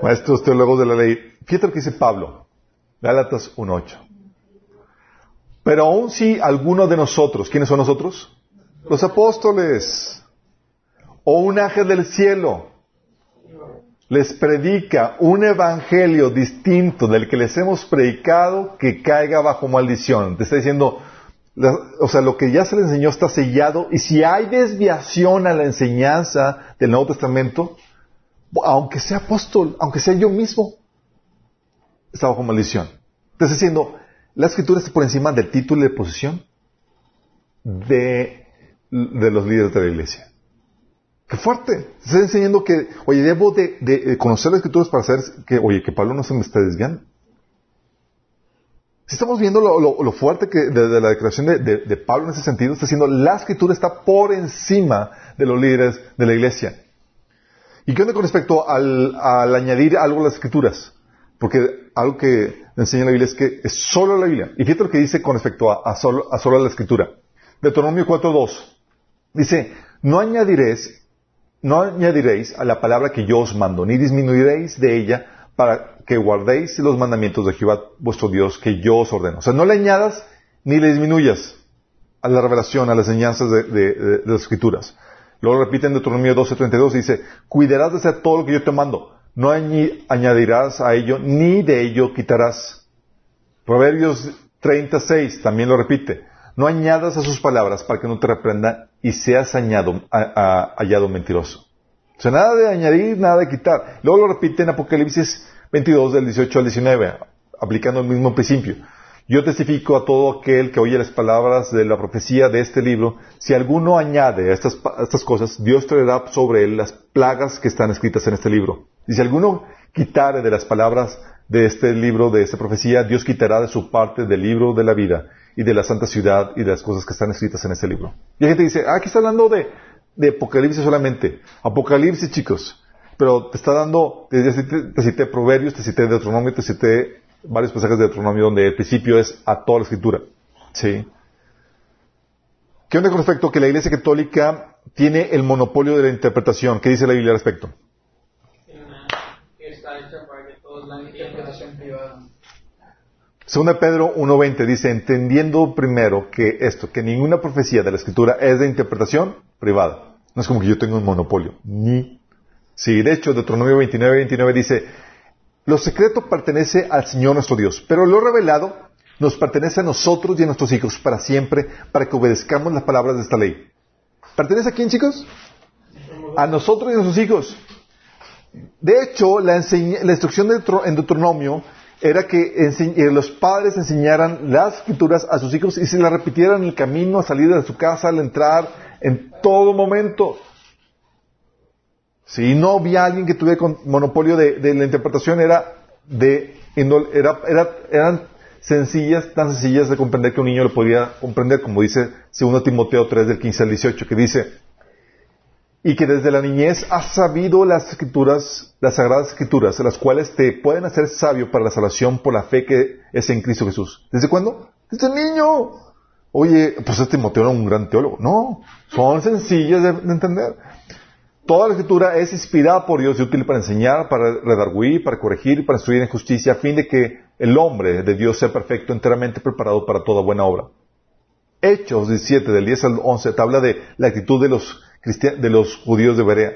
Maestros teólogos de la ley, fíjate lo que dice Pablo, Gálatas 1.8. Pero aún si alguno de nosotros, ¿quiénes son nosotros? Los apóstoles, o un ángel del cielo, les predica un evangelio distinto del que les hemos predicado, que caiga bajo maldición. Te está diciendo, o sea, lo que ya se le enseñó está sellado, y si hay desviación a la enseñanza del Nuevo Testamento, aunque sea apóstol, aunque sea yo mismo, está bajo maldición. Estás diciendo, la escritura está por encima del título de posesión de, los líderes de la iglesia. ¡Qué fuerte! Estás enseñando que, oye, debo de, conocer las escrituras para saber que, oye, que Pablo no se me está desviando. Si estamos viendo lo, fuerte que de, la declaración de, Pablo en ese sentido, está diciendo, la escritura está por encima de los líderes de la iglesia. ¿Y qué onda con respecto al, añadir algo a las escrituras? Porque algo que enseña la Biblia es que es solo la Biblia. Y fíjate lo que dice con respecto a, solo, a la escritura. Deuteronomio 4.2. Dice, no añadiréis, no añadiréis a la palabra que yo os mando, ni disminuiréis de ella para que guardéis los mandamientos de Jehová vuestro Dios que yo os ordeno. O sea, no le añadas ni le disminuyas a la revelación, a las enseñanzas de las escrituras. Luego repite en Deuteronomio 12:32, dice, cuidarás de hacer todo lo que yo te mando, no añadirás a ello, ni de ello quitarás. Proverbios 36 también lo repite, no añadas a sus palabras para que no te reprendan y seas hallado mentiroso. O sea, nada de añadir, nada de quitar. Luego lo repite en Apocalipsis 22 del 18 al 19, aplicando el mismo principio. Yo testifico a todo aquel que oye las palabras de la profecía de este libro, si alguno añade a estas, estas cosas, Dios traerá sobre él las plagas que están escritas en este libro. Y si alguno quitare de las palabras de este libro, de esta profecía, Dios quitará de su parte del libro de la vida y de la santa ciudad y de las cosas que están escritas en este libro. Y hay gente dice, ah, aquí está hablando de, Apocalipsis solamente. Apocalipsis, chicos. Pero te está dando, te, te cité Proverbios, te cité Deuteronomio, te cité varios pasajes de Deuteronomio donde el principio es a toda la escritura. ¿Sí? ¿Qué onda con respecto a que la Iglesia Católica tiene el monopolio de la interpretación? ¿Qué dice la Biblia al respecto? Segunda Pedro 1.20 dice, entendiendo primero que esto, que ninguna profecía de la Escritura es de interpretación privada. No es como que yo tenga un monopolio. Ni. Sí, de hecho, Deuteronomio 29.29 dice, lo secreto pertenece al Señor nuestro Dios, pero lo revelado nos pertenece a nosotros y a nuestros hijos para siempre, para que obedezcamos las palabras de esta ley. ¿Pertenece a quién, chicos? A nosotros y a nuestros hijos. De hecho, la, instrucción en Deuteronomio era que los padres enseñaran las escrituras a sus hijos y se las repitieran en el camino, a salir de su casa, al entrar, en todo momento. Si no había alguien que tuviera monopolio de, la interpretación, era de, era, eran sencillas, tan sencillas de comprender que un niño lo podía comprender, como dice 2 Timoteo 3 del 15 al 18, que dice, y que desde la niñez has sabido las escrituras, las sagradas escrituras, las cuales te pueden hacer sabio para la salvación por la fe que es en Cristo Jesús. ¿Desde cuándo? Desde niño. Oye, pues este Timoteo era un gran teólogo. No, son sencillas de entender. Toda la escritura es inspirada por Dios y útil para enseñar, para redarguir, para corregir, para instruir en justicia, a fin de que el hombre de Dios sea perfecto, enteramente preparado para toda buena obra. Hechos 17, del 10 al 11, te habla de la actitud de los, de los judíos de Berea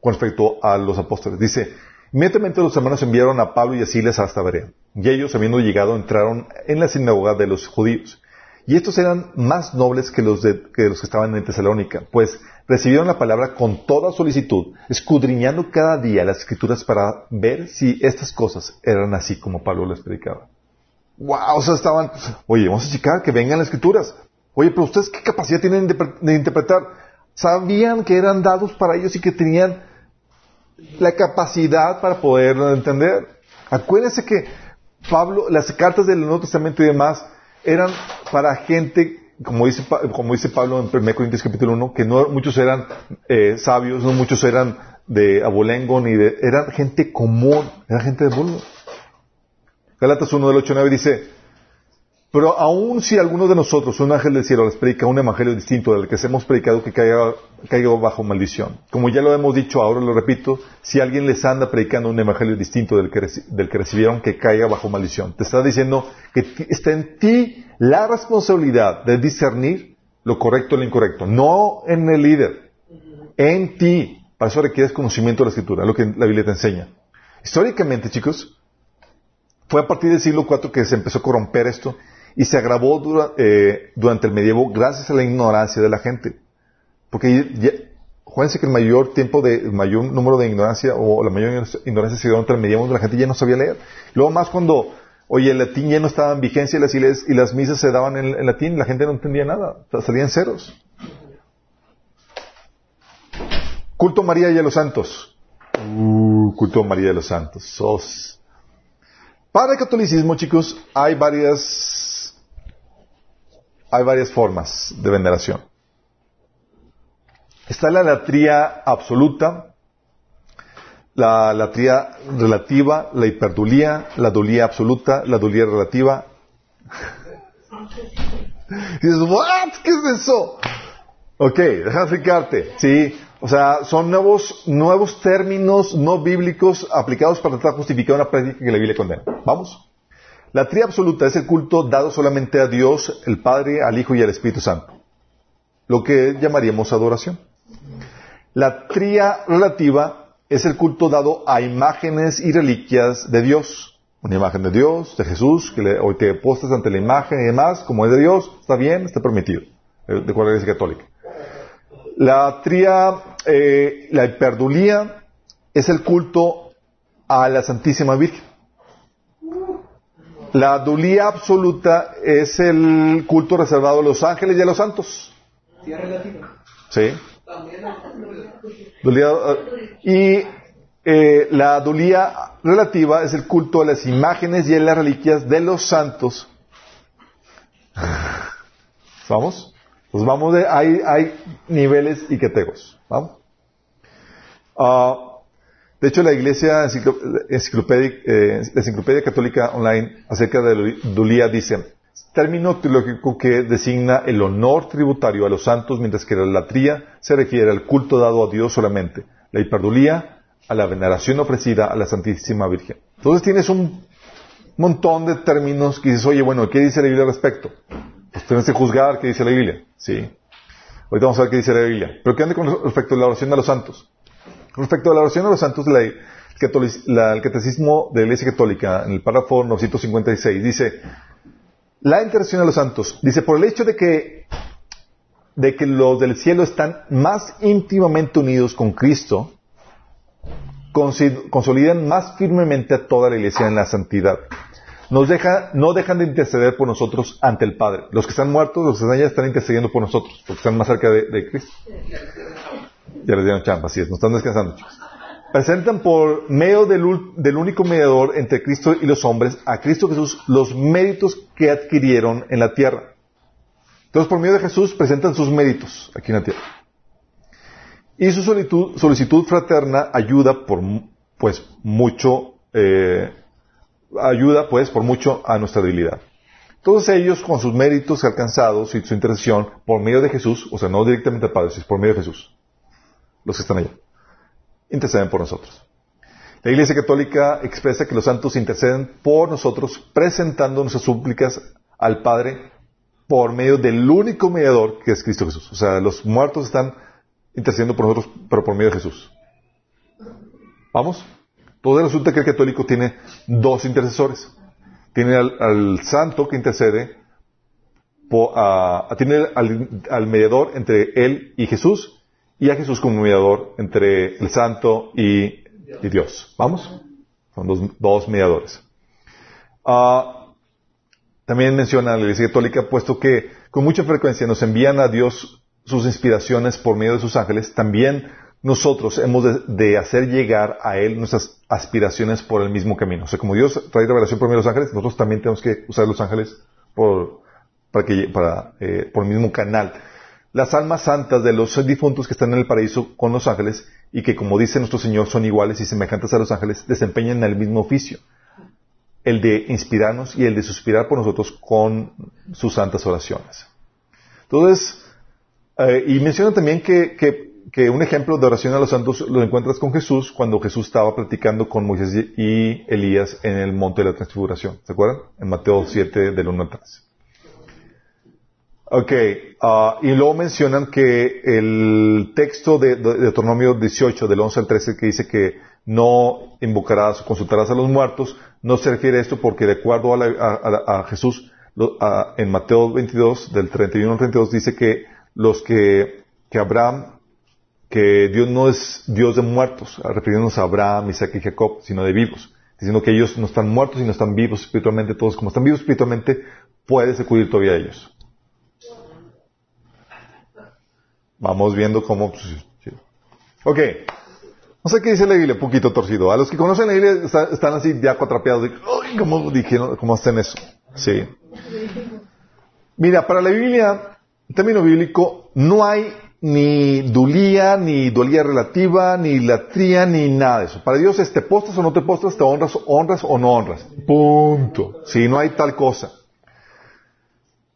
con respecto a los apóstoles. Dice, inmediatamente los hermanos enviaron a Pablo y a Silas hasta Berea. Y ellos, habiendo llegado, entraron en la sinagoga de los judíos. Y estos eran más nobles que los, de, que los que estaban en Tesalónica, pues recibieron la palabra con toda solicitud, escudriñando cada día las escrituras para ver si estas cosas eran así como Pablo les predicaba. ¡Wow! O sea, estaban, oye, vamos a checar que vengan las escrituras. Oye, pero ustedes qué capacidad tienen de interpretar? Sabían que eran dados para ellos y que tenían la capacidad para poderlo entender. Acuérdense que Pablo, las cartas del Nuevo Testamento y demás eran para gente, como dice, como dice Pablo en 1 Corintios capítulo 1, que no muchos eran eh, sabios, no muchos eran de abolengo, ni de, eran gente común, era gente de vulgo. Galatas 1 del 8 9 dice, pero aun si alguno de nosotros, un ángel del cielo, les predica un evangelio distinto del que hemos predicado, que caiga, caiga, bajo maldición. Como ya lo hemos dicho, ahora lo repito, si alguien les anda predicando un evangelio distinto del que, del que recibieron, que caiga bajo maldición. Te está diciendo que está en ti la responsabilidad de discernir lo correcto y lo incorrecto. No en el líder. En ti. Para eso requieres conocimiento de la escritura, lo que la Biblia te enseña. Históricamente, chicos, fue a partir del siglo IV que se empezó a corromper esto y se agravó eh, durante el medievo gracias a la ignorancia de la gente. Porque ya, que el mayor tiempo de, el mayor número de ignorancia o la mayor ignorancia se dio durante el medievo, la gente ya no sabía leer. Luego más cuando, oye, el latín ya no estaba en vigencia y las, y las misas se daban en, en latín, la gente no entendía nada, salían ceros. Culto a María y a los santos. Uh, culto a María a los santos. Sos. Para el catolicismo, chicos, hay varias hay varias formas de veneración. Está la latría absoluta, la latría relativa, la hiperdulía, la dulía absoluta, la dulía relativa. ¿Qué es eso? Ok, déjame explicarte. Sí, o sea, son nuevos, nuevos términos no bíblicos aplicados para tratar de justificar una práctica que la Biblia condena. ¿Vamos? La tría absoluta es el culto dado solamente a Dios, el Padre, al Hijo y al Espíritu Santo. Lo que llamaríamos adoración. La tría relativa es el culto dado a imágenes y reliquias de Dios. Una imagen de Dios, de Jesús, que hoy te postas ante la imagen y demás, como es de Dios, está bien, está permitido, eh, de la Iglesia Católica. La tría, eh, la hiperdulía es el culto a la Santísima Virgen. La dulía absoluta es el culto reservado a los ángeles y a los santos. Sí. y eh, la dulía relativa es el culto a las imágenes y a las reliquias de los santos. ¿Vamos? Pues vamos de, hay, hay niveles y categos. ¿Vamos? Uh, de hecho, la Iglesia Enciclopedia, eh, Enciclopedia Católica Online acerca de Dulía dice, término teológico que designa el honor tributario a los santos, mientras que la latría se refiere al culto dado a Dios solamente. La hiperdulía a la veneración ofrecida a la Santísima Virgen. Entonces tienes un montón de términos que dices, oye, bueno, ¿qué dice la Biblia al respecto? Pues tienes que juzgar qué dice la Biblia. Sí. Ahorita vamos a ver qué dice la Biblia. Pero ¿qué anda con respecto a la oración a los santos? Respecto a la oración a los santos, el catecismo de la Iglesia Católica, en el párrafo 956, dice, la intercesión a los santos, dice, por el hecho de que, de que los del cielo están más íntimamente unidos con Cristo, consolidan más firmemente a toda la Iglesia en la santidad. Nos deja, no dejan de interceder por nosotros ante el Padre. Los que están muertos, los que están allá, están intercediendo por nosotros, porque están más cerca de, de Cristo. Ya les dieron champa, así es, no están descansando, chicos. Presentan por medio del, único mediador entre Cristo y los hombres, a Cristo Jesús, los méritos que adquirieron en la tierra. Entonces, por medio de Jesús, presentan sus méritos aquí en la tierra. Y su solicitud, solicitud fraterna ayuda por, pues, mucho, eh, ayuda, pues, por mucho a nuestra debilidad. Todos ellos, con sus méritos alcanzados y su intercesión, por medio de Jesús, o sea, no directamente al Padre, sino por medio de Jesús, los que están allá. Interceden por nosotros. La Iglesia Católica expresa que los santos interceden por nosotros presentando nuestras súplicas al Padre por medio del único mediador que es Cristo Jesús. O sea, los muertos están intercediendo por nosotros, pero por medio de Jesús. ¿Vamos? Todo resulta que el católico tiene dos intercesores. Tiene al, al santo que intercede tiene al, mediador entre él y Jesús y a Jesús como mediador entre el santo y, Dios. ¿Vamos? Son dos, mediadores. Ah, también menciona la Iglesia Católica, puesto que con mucha frecuencia nos envían a Dios sus inspiraciones por medio de sus ángeles, también nosotros hemos de, hacer llegar a Él nuestras aspiraciones por el mismo camino. O sea, como Dios trae revelación por medio de los ángeles, nosotros también tenemos que usar los ángeles para que, eh, por el mismo canal. Las almas santas de los difuntos que están en el paraíso con los ángeles y que, como dice nuestro Señor, son iguales y semejantes a los ángeles, desempeñan el mismo oficio. El de inspirarnos y el de suspirar por nosotros con sus santas oraciones. Entonces, eh, y menciona también que, un ejemplo de oración a los santos lo encuentras con Jesús cuando Jesús estaba platicando con Moisés y Elías en el monte de la transfiguración. ¿Se acuerdan? En Mateo 7 del 1 al 3. Ok, ah, y luego mencionan que el texto de, Deuteronomio 18, del 11 al 13, que dice que no invocarás o consultarás a los muertos, no se refiere a esto porque de acuerdo a, Jesús, en Mateo 22, del 31 al 32, dice que los que, que Abraham, que Dios no es Dios de muertos, refiriéndonos a Abraham, Isaac y Jacob, sino de vivos, diciendo que ellos no están muertos y no están vivos espiritualmente, todos como están vivos espiritualmente, puedes acudir todavía a ellos. Vamos viendo cómo... Pues, ok. No sé qué dice la Biblia, un poquito torcido. A los que conocen la Biblia están así ya cuatrapeados. ¿Cómo dijeron, cómo hacen eso? Sí. Mira, para la Biblia, en término bíblico, no hay ni dulía, ni dualía relativa, ni latría, ni nada de eso. Para Dios es te postras o no te postras, te honras, honras o no honras. Punto. Sí, no hay tal cosa.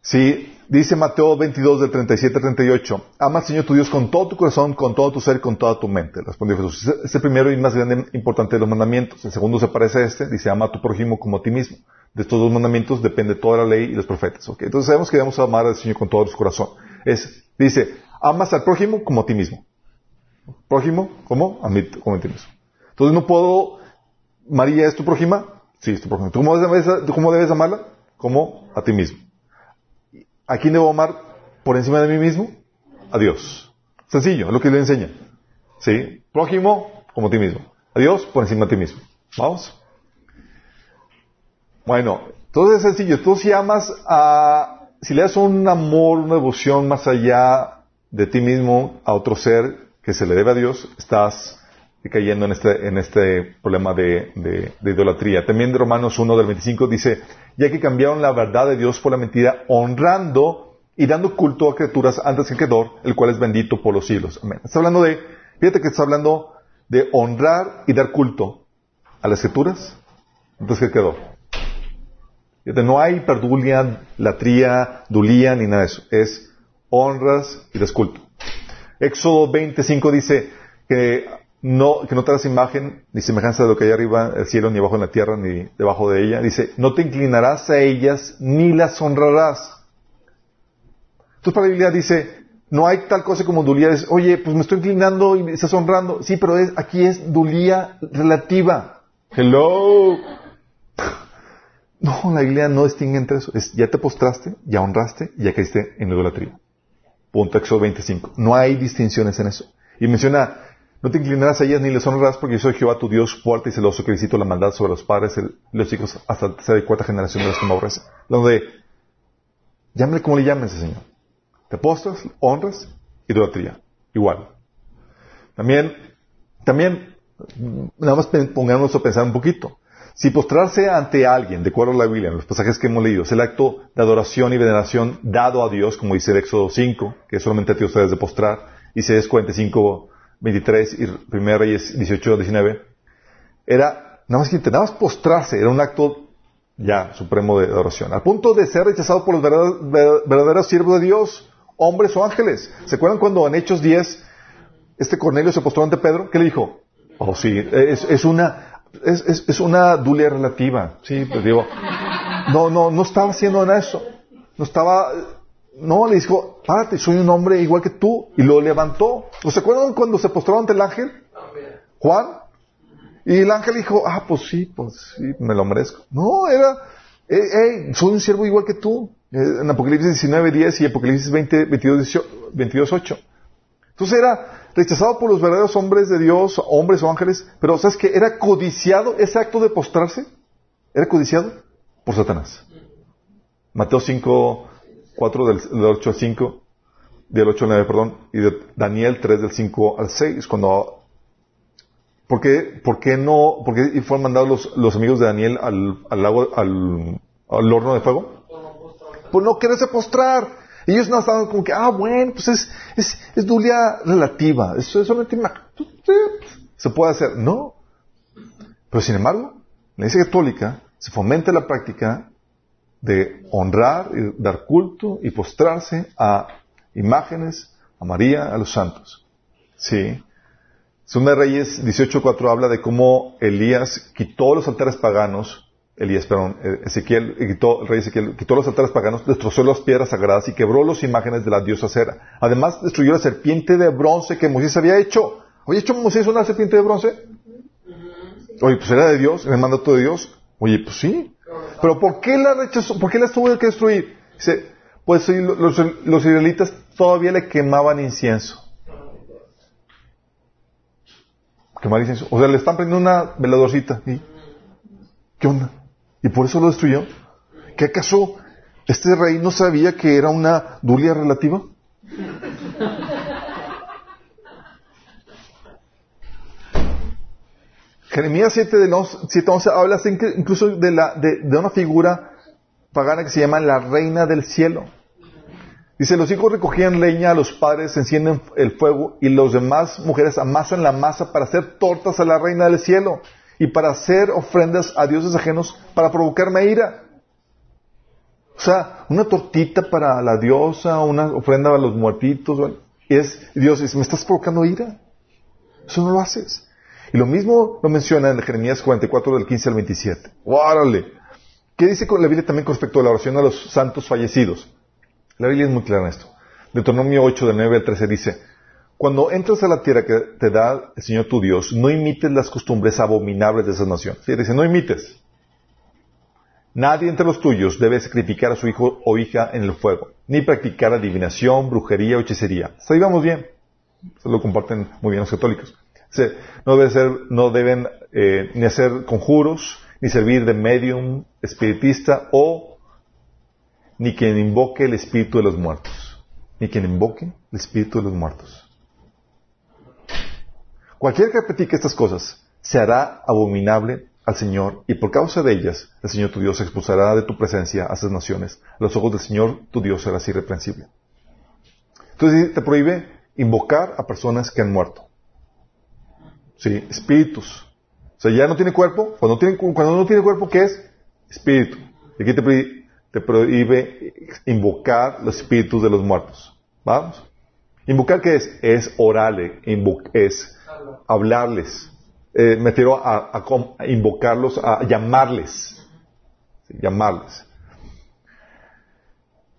Sí, Dice Mateo 22 del 37 al 38, ama al Señor tu Dios con todo tu corazón, con todo tu ser, con toda tu mente. Respondió Jesús. Es el primero y más grande importante de los mandamientos. El segundo se parece a este, dice ama a tu prójimo como a ti mismo. De estos dos mandamientos depende toda la ley y los profetas. Entonces sabemos que debemos amar al Señor con todo su corazón. Es, dice, amas al prójimo como a ti mismo. Prójimo, ¿cómo? A mí, como a ti mismo. Entonces no puedo, María es tu prójima, sí, es tu prójima. ¿Tú cómo debes amarla? Como a ti mismo. ¿A quién debo amar por encima de mí mismo? A Dios. Sencillo, es lo que le enseña. ¿Sí? Prójimo, como ti mismo. A Dios por encima de ti mismo. ¿Vamos? Bueno, entonces es sencillo. Tú si amas a, si le das un amor, una devoción más allá de ti mismo a otro ser que se le debe a Dios, estás cayendo en este, en este problema de, idolatría. También de Romanos 1 del 25 dice, ya que cambiaron la verdad de Dios por la mentira, honrando y dando culto a criaturas antes que Kedor, el cual es bendito por los siglos. Amén. Está hablando de, fíjate que está hablando de honrar y dar culto a las escrituras antes que Kedor. Fíjate, no hay perdulia, latría, dulía, ni nada de eso. Es honras y das culto. Éxodo 25 dice que no, que no te hagas imagen ni semejanza de lo que hay arriba en el cielo, ni abajo en la tierra, ni debajo de ella. Dice, no te inclinarás a ellas, ni las honrarás. Entonces para la Biblia dice, no hay tal cosa como dulía. Es, Oye, pues me estoy inclinando y me estás honrando. Sí, pero es, aquí es dulía relativa. Hello. No, la Biblia no distingue entre eso. Es, ya te postraste, ya honraste, ya caíste en la idolatría. Punto Éxodo 25. No hay distinciones en eso. Y menciona no te inclinarás a ellas ni les honrarás porque yo soy Jehová tu Dios fuerte y celoso que visito la maldad sobre los padres y los hijos hasta la tercera y cuarta generación de los que me aborrecen. Donde, llámale como le llames, Señor. Te postras, honras, idolatría. Igual. También, también, nada más pongámonos a pensar un poquito. Si postrarse ante alguien, de acuerdo a la Biblia, en los pasajes que hemos leído, es el acto de adoración y veneración dado a Dios, como dice el Éxodo 5, que solamente a ti ustedes de postrar, y se 45, 23 y 1 Reyes 18, 19, era nada más que más postrarse, era un acto ya supremo de oración, al punto de ser rechazado por los verdaderos, siervos de Dios, hombres o ángeles. ¿Se acuerdan cuando en Hechos 10 este Cornelio se postró ante Pedro? ¿Qué le dijo? Oh, sí, es, una es, es, una dulia relativa. Sí, pues digo, no, no, no estaba haciendo nada eso. No estaba no, le dijo, párate, soy un hombre igual que tú. Y lo levantó. ¿Se acuerdan cuando se postró ante el ángel? Juan. Y el ángel dijo, ah, pues sí, pues sí, me lo merezco. No, era, hey, soy un siervo igual que tú. Eh, en Apocalipsis 19, 10 y Apocalipsis 20, 22, 8. Entonces era rechazado por los verdaderos hombres de Dios, hombres o ángeles, pero ¿sabes qué? Era codiciado ese acto de postrarse. Era codiciado por Satanás. Mateo 5, 4 del, 8 al 5, del 8 al 9, perdón, y de Daniel 3 del 5 al 6, cuando ¿Por qué, por qué no, por qué fueron mandados los, los amigos de Daniel al, al, al, al horno de fuego? Por no quererse postrar. Ellos no estaban como que, ah, bueno, pues es, es, es dulia relativa. Eso es solamente se puede hacer. No. Pero sin embargo, la Iglesia Católica se fomenta la práctica de honrar y dar culto y postrarse a imágenes, a María, a los santos. Sí. Segunda de Reyes 18.4 habla de cómo Elías quitó los altares paganos, Elías, perdón, eh, Ezequiel, quitó, el rey Ezequiel quitó los altares paganos, destrozó las piedras sagradas y quebró las imágenes de la diosa Cera. Además, destruyó la serpiente de bronce que Moisés había hecho. ¿Había hecho Moisés una serpiente de bronce? Oye, pues era de Dios, en el mandato de Dios. Oye, pues sí. Pero ¿por qué la rechazó? ¿Por qué la tuvo que destruir? Dice, pues los, los israelitas todavía le quemaban incienso. quemar incienso. O sea, le están prendiendo una veladorcita. ¿Y qué onda? ¿Y por eso lo destruyó? ¿Qué acaso este rey no sabía que era una dulia relativa? Jeremías 7, de 7 11 habla incluso de, la, de, una figura pagana que se llama la reina del cielo. Dice, los hijos recogían leña, los padres encienden el fuego y los demás mujeres amasan la masa para hacer tortas a la reina del cielo y para hacer ofrendas a dioses ajenos para provocarme ira. O sea, una tortita para la diosa, una ofrenda a los muertitos, es Dios dice, me estás provocando ira. Eso no lo haces. Y lo mismo lo menciona en Jeremías 44 del 15 al 27. ¡Órale! ¿Qué dice con la Biblia también con respecto a la oración a los santos fallecidos? La Biblia es muy clara en esto. Deuteronomio 8, del 9 al 13 dice, Cuando entras a la tierra que te da el Señor tu Dios, no imites las costumbres abominables de esa nación. Fíjate, dice, no imites. Nadie entre los tuyos debe sacrificar a su hijo o hija en el fuego, ni practicar adivinación, brujería o hechicería. Ahí vamos bien. Lo comparten muy bien los católicos. No, debe ser, no deben eh, ni hacer conjuros, ni servir de medium, espiritista o ni quien invoque el espíritu de los muertos. Ni quien invoque el espíritu de los muertos. Cualquier que practique estas cosas se hará abominable al Señor y por causa de ellas el Señor tu Dios expulsará de tu presencia a esas naciones. A los ojos del Señor tu Dios serás irreprensible. Entonces te prohíbe invocar a personas que han muerto. Sí, espíritus. O sea, ya no tiene cuerpo. Cuando, cuando no tiene cuerpo, ¿qué es? Espíritu. Y aquí te te prohíbe invocar los espíritus de los muertos. ¿Vamos? ¿Invocar qué es? Es orarle, es hablarles. Eh, me refiero a, invocarlos, a llamarles. llamarles.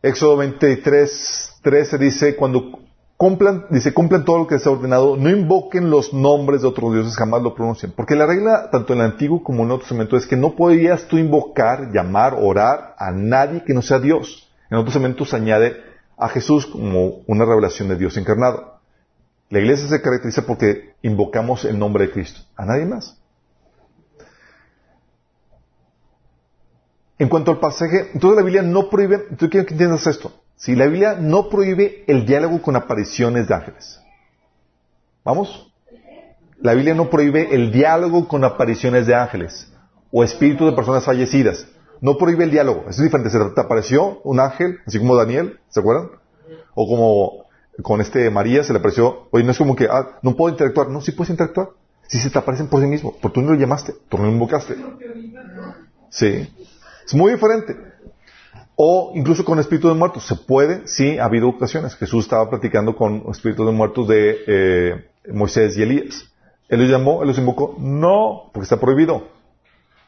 Éxodo 23, 13 dice, cuando cumplan, dice, cumplan todo lo que se ha ordenado, no invoquen los nombres de otros dioses, jamás lo pronuncien. Porque la regla, tanto en el Antiguo como en el Nuevo es que no podías tú invocar, llamar, orar a nadie que no sea Dios. En otros Testamento se añade a Jesús como una revelación de Dios encarnado. La iglesia se caracteriza porque invocamos el nombre de Cristo, a nadie más. En cuanto al pasaje, entonces la Biblia no prohíbe, tú quiero que entiendas esto. Si la Biblia no prohíbe el diálogo con apariciones de ángeles. ¿Vamos? La Biblia no prohíbe el diálogo con apariciones de ángeles o espíritus de personas fallecidas. No prohíbe el diálogo. es diferente. Se te apareció un ángel, así como Daniel, ¿se acuerdan? O como con este María se le apareció. Oye, no es como que, ah, no puedo interactuar. No, sí puedes interactuar. Si se te aparecen por sí mismo. Porque tú no lo llamaste, tú no lo invocaste. Sí. Es muy diferente. O incluso con espíritus de muertos. Se puede, sí, ha habido ocasiones. Jesús estaba platicando con espíritus de muertos de eh, Moisés y Elías. ¿Él los llamó? ¿Él los invocó? No, porque está prohibido.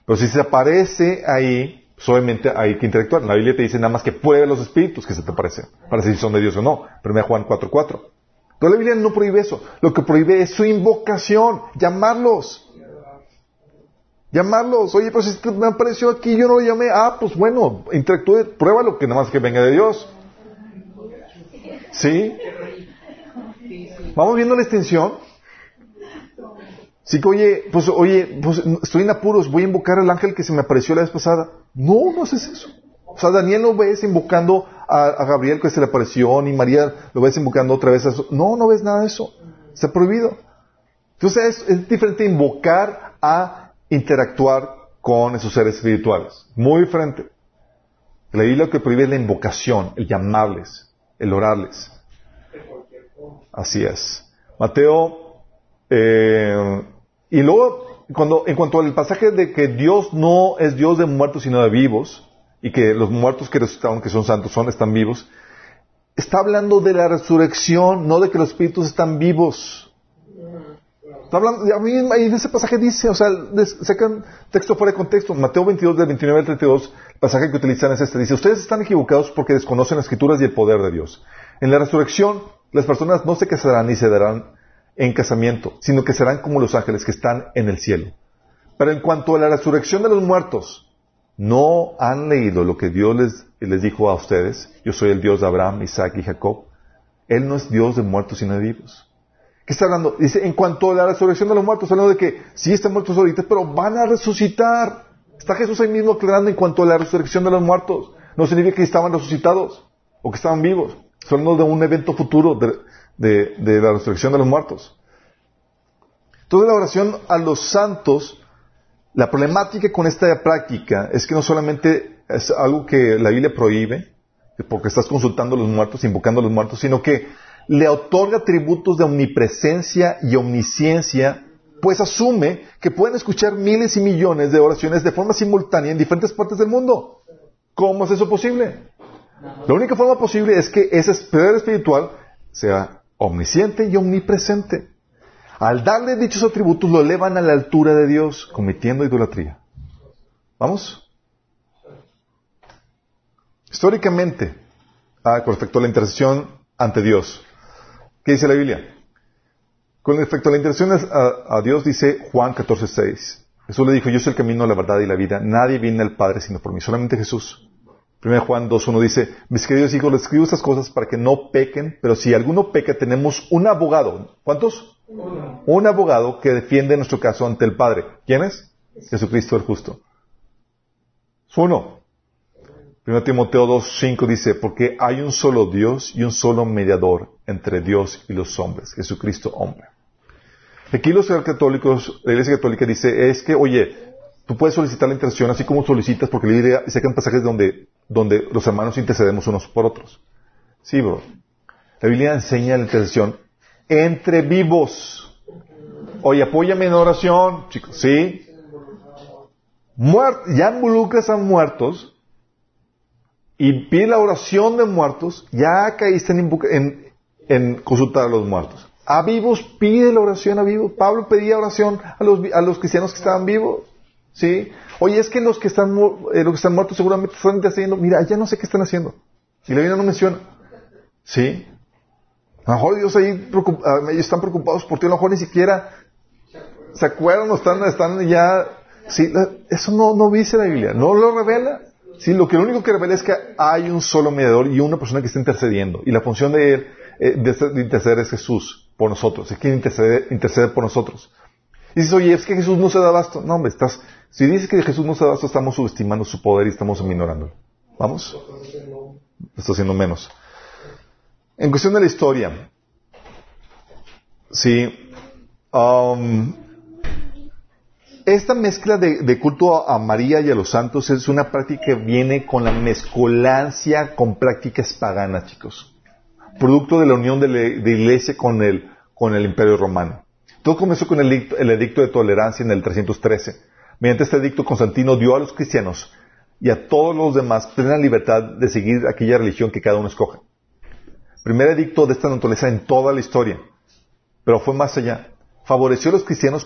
Pero si se aparece ahí, pues obviamente hay que interactuar. La Biblia te dice nada más que pruebe los espíritus que se te aparecen, para si son de Dios o no. 1 Juan 4.4. Pero la Biblia no prohíbe eso. Lo que prohíbe es su invocación, llamarlos. Llamarlos. Oye, pero si me apareció aquí, yo no lo llamé. Ah, pues bueno, interactúe, pruébalo, que nada más que venga de Dios. ¿Sí? Vamos viendo la extensión. Sí que, oye, pues, oye, pues estoy en apuros, voy a invocar al ángel que se me apareció la vez pasada. No, no haces eso. O sea, Daniel no ves invocando a, Gabriel que se le apareció, ni María lo ves invocando otra vez a eso. No, no ves nada de eso. Está prohibido. Entonces es, es diferente invocar a interactuar con esos seres espirituales. Muy diferente. La Biblia lo que prohíbe es la invocación, el llamarles, el orarles. Así es. Mateo, eh, y luego, cuando, en cuanto al pasaje de que Dios no es Dios de muertos sino de vivos, y que los muertos que resucitaron, que son santos, son, están vivos, está hablando de la resurrección, no de que los espíritus están vivos. Está hablando, en ese pasaje dice, o sea, sacan texto fuera de contexto. Mateo 22, del 29 al 32, el pasaje que utilizan es este. Dice, ustedes están equivocados porque desconocen las escrituras y el poder de Dios. En la resurrección, las personas no se casarán ni se darán en casamiento, sino que serán como los ángeles que están en el cielo. Pero en cuanto a la resurrección de los muertos, ¿no han leído lo que Dios les, les dijo a ustedes? Yo soy el Dios de Abraham, Isaac y Jacob. Él no es Dios de muertos sino de vivos. ¿Qué está hablando? Dice, en cuanto a la resurrección de los muertos, hablando de que sí están muertos ahorita, pero van a resucitar. Está Jesús ahí mismo aclarando en cuanto a la resurrección de los muertos. No significa que estaban resucitados o que estaban vivos. Son de un evento futuro de, de la resurrección de los muertos. Toda la oración a los santos, la problemática con esta práctica es que no solamente es algo que la Biblia prohíbe, porque estás consultando a los muertos, invocando a los muertos, sino que le otorga atributos de omnipresencia y omnisciencia, pues asume que pueden escuchar miles y millones de oraciones de forma simultánea en diferentes partes del mundo. ¿Cómo es eso posible? La única forma posible es que ese poder espiritual sea omnisciente y omnipresente. Al darle dichos atributos lo elevan a la altura de Dios, cometiendo idolatría. ¿Vamos? Históricamente, ah, con respecto a la intercesión ante Dios, ¿Qué dice la Biblia? Con respecto a la intercesión a, Dios, dice Juan 14:6. Jesús le dijo, yo soy el camino, la verdad y la vida. Nadie viene al Padre sino por mí, solamente Jesús. 1 Juan 2.1 dice, mis queridos hijos, les escribo estas cosas para que no pequen, pero si alguno peca, tenemos un abogado. ¿Cuántos? Uno. Un abogado que defiende nuestro caso ante el Padre. ¿Quién es? Jesucristo el justo. Es uno. 1 Timoteo 2.5 dice, porque hay un solo Dios y un solo mediador entre Dios y los hombres, Jesucristo hombre. Aquí los católicos, la Iglesia Católica dice, es que, oye, tú puedes solicitar la intercesión así como solicitas, porque la idea sacan pasajes donde, donde los hermanos intercedemos unos por otros. Sí, bro. La Biblia enseña la intercesión entre vivos. Oye, apóyame en oración, chicos, ¿sí? ya involucras a muertos y pide la oración de muertos, ya caíste en, consultar a los muertos. A vivos pide la oración a vivos. Pablo pedía oración a los, a los cristianos que estaban vivos. ¿Sí? Oye, es que los que están, eh, los que están muertos seguramente están haciendo, mira, ya no sé qué están haciendo. Y la Biblia no menciona. ¿Sí? A lo mejor Dios ahí ah, están preocupados por ti, a lo mejor ni siquiera se acuerdan o están, están ya, sí, eso no, no dice la Biblia, no lo revela. Sí, lo que lo único que revela es que hay un solo mediador y una persona que está intercediendo. Y la función de él, eh, de, interceder es Jesús por nosotros. Es quien intercede, por nosotros. Y dices, oye, es que Jesús no se da abasto. No, hombre, estás, si dices que Jesús no se da abasto, estamos subestimando su poder y estamos minorándolo. ¿Vamos? Está haciendo menos. En cuestión de la historia, sí, um, esta mezcla de, culto a María y a los santos es una práctica que viene con la mezcolancia con prácticas paganas, chicos. Producto de la unión de la iglesia con el, con el imperio romano. Todo comenzó con el, edicto de tolerancia en el 313. Mediante este edicto, Constantino dio a los cristianos y a todos los demás plena libertad de seguir aquella religión que cada uno escoja. Primer edicto de esta naturaleza en toda la historia. Pero fue más allá favoreció a los cristianos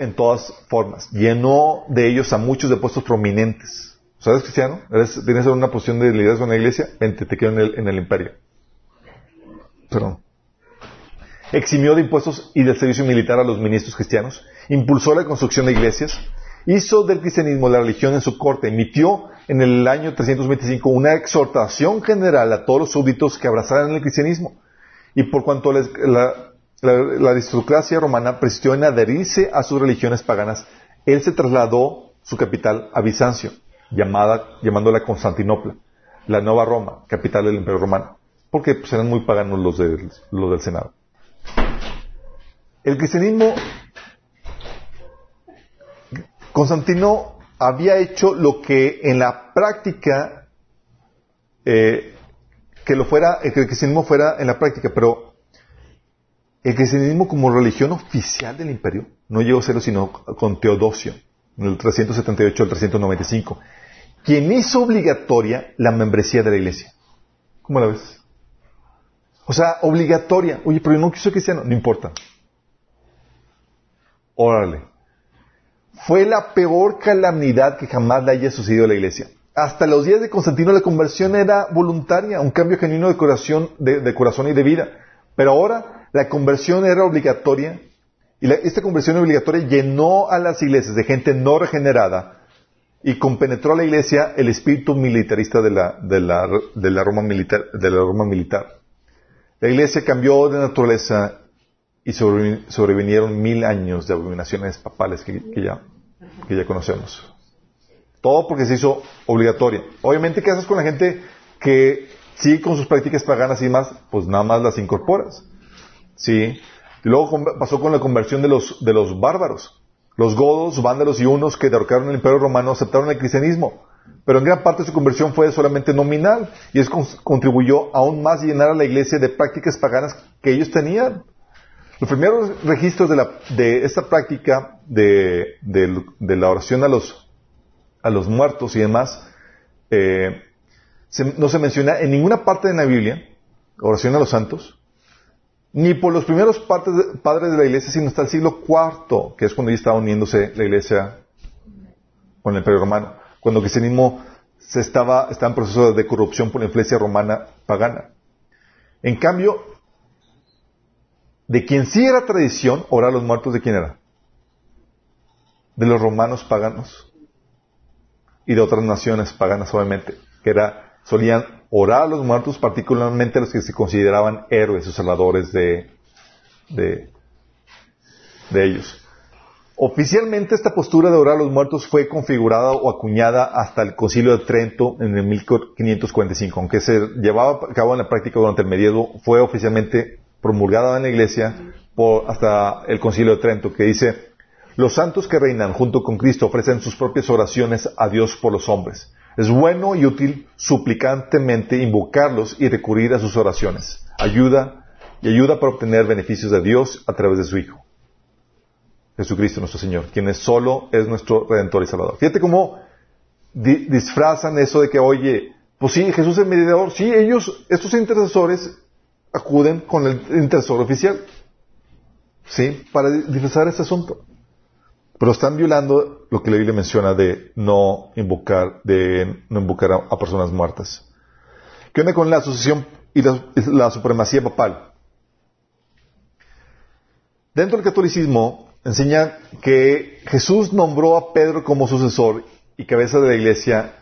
en todas formas. Llenó de ellos a muchos de puestos prominentes. ¿Sabes cristiano? ¿Tienes una posición de liderazgo en la iglesia? Vente, te quedo en el, imperio. Perdón. Eximió de impuestos y del servicio militar a los ministros cristianos. Impulsó la construcción de iglesias. hizo del cristianismo la religión en su corte, emitió en el año 325 una exhortación general a todos los súbditos que abrazaran el cristianismo. Y por cuanto la, aristocracia romana persistió en adherirse a sus religiones paganas, él se trasladó su capital a Bizancio, llamada, llamándola Constantinopla, la nueva Roma, capital del Imperio Romano, porque pues, eran muy paganos los, los del Senado. El cristianismo Constantino había hecho lo que en la práctica, eh, que lo fuera, que el cristianismo fuera en la práctica, pero el cristianismo como religión oficial del imperio no llegó a serlo sino con Teodosio, en el 378 al 395, quien hizo obligatoria la membresía de la iglesia. ¿Cómo la ves? O sea, obligatoria. Oye, pero yo no quiso cristiano. No importa. Órale fue la peor calamidad que jamás le haya sucedido a la iglesia. Hasta los días de Constantino la conversión era voluntaria, un cambio genuino de, corazón y de vida. Pero ahora la conversión era obligatoria y esta conversión obligatoria llenó a las iglesias de gente no regenerada y compenetró a la iglesia el espíritu militarista de la, de la, de la, Roma, militar, de la Roma militar. La iglesia cambió de naturaleza y sobrevinieron mil años de abominaciones papales que, ya, que ya conocemos. Todo porque se hizo obligatoria. Obviamente, ¿qué haces con la gente que sigue con sus prácticas paganas y más? Pues nada más las incorporas. ¿Sí? Y luego pasó con la conversión de los, de los bárbaros. Los godos, vándalos y unos que derrocaron el imperio romano aceptaron el cristianismo. Pero en gran parte su conversión fue solamente nominal y eso contribuyó aún más a llenar a la iglesia de prácticas paganas que ellos tenían. Los primeros registros de, la, de esta práctica de, de, la oración a los, a los muertos y demás, eh, no se menciona en ninguna parte de la Biblia, oración a los santos, ni por los primeros padres de la iglesia, sino hasta el siglo IV, que es cuando ya estaba uniéndose la iglesia con el Imperio Romano, cuando el cristianismo se estaba, en proceso de corrupción por la influencia romana pagana. En cambio, de quien sí era tradición orar a los muertos, ¿de quién era? De los romanos paganos y de otras naciones paganas, obviamente, que era, solían orar a los muertos, particularmente a los que se consideraban héroes o salvadores de, ellos. Oficialmente esta postura de orar a los muertos fue configurada o acuñada hasta el Concilio de Trento en el 1545, aunque se llevaba a cabo en la práctica durante el medievo, fue oficialmente promulgada en la iglesia por, hasta el concilio de Trento, que dice, los santos que reinan junto con Cristo ofrecen sus propias oraciones a Dios por los hombres. Es bueno y útil suplicantemente invocarlos y recurrir a sus oraciones. Ayuda y ayuda para obtener beneficios de Dios a través de su Hijo. Jesucristo nuestro Señor, quien solo es nuestro Redentor y Salvador. Fíjate cómo disfrazan eso de que, oye, pues sí, Jesús es el mediador, sí, ellos, estos intercesores acuden con el intercesor oficial. ¿Sí? Para disfrazar ese asunto. Pero están violando lo que la Biblia menciona de no invocar, de no invocar a, personas muertas. ¿Qué onda con la asociación y la, supremacía papal? Dentro del catolicismo enseña que Jesús nombró a Pedro como sucesor y cabeza de la iglesia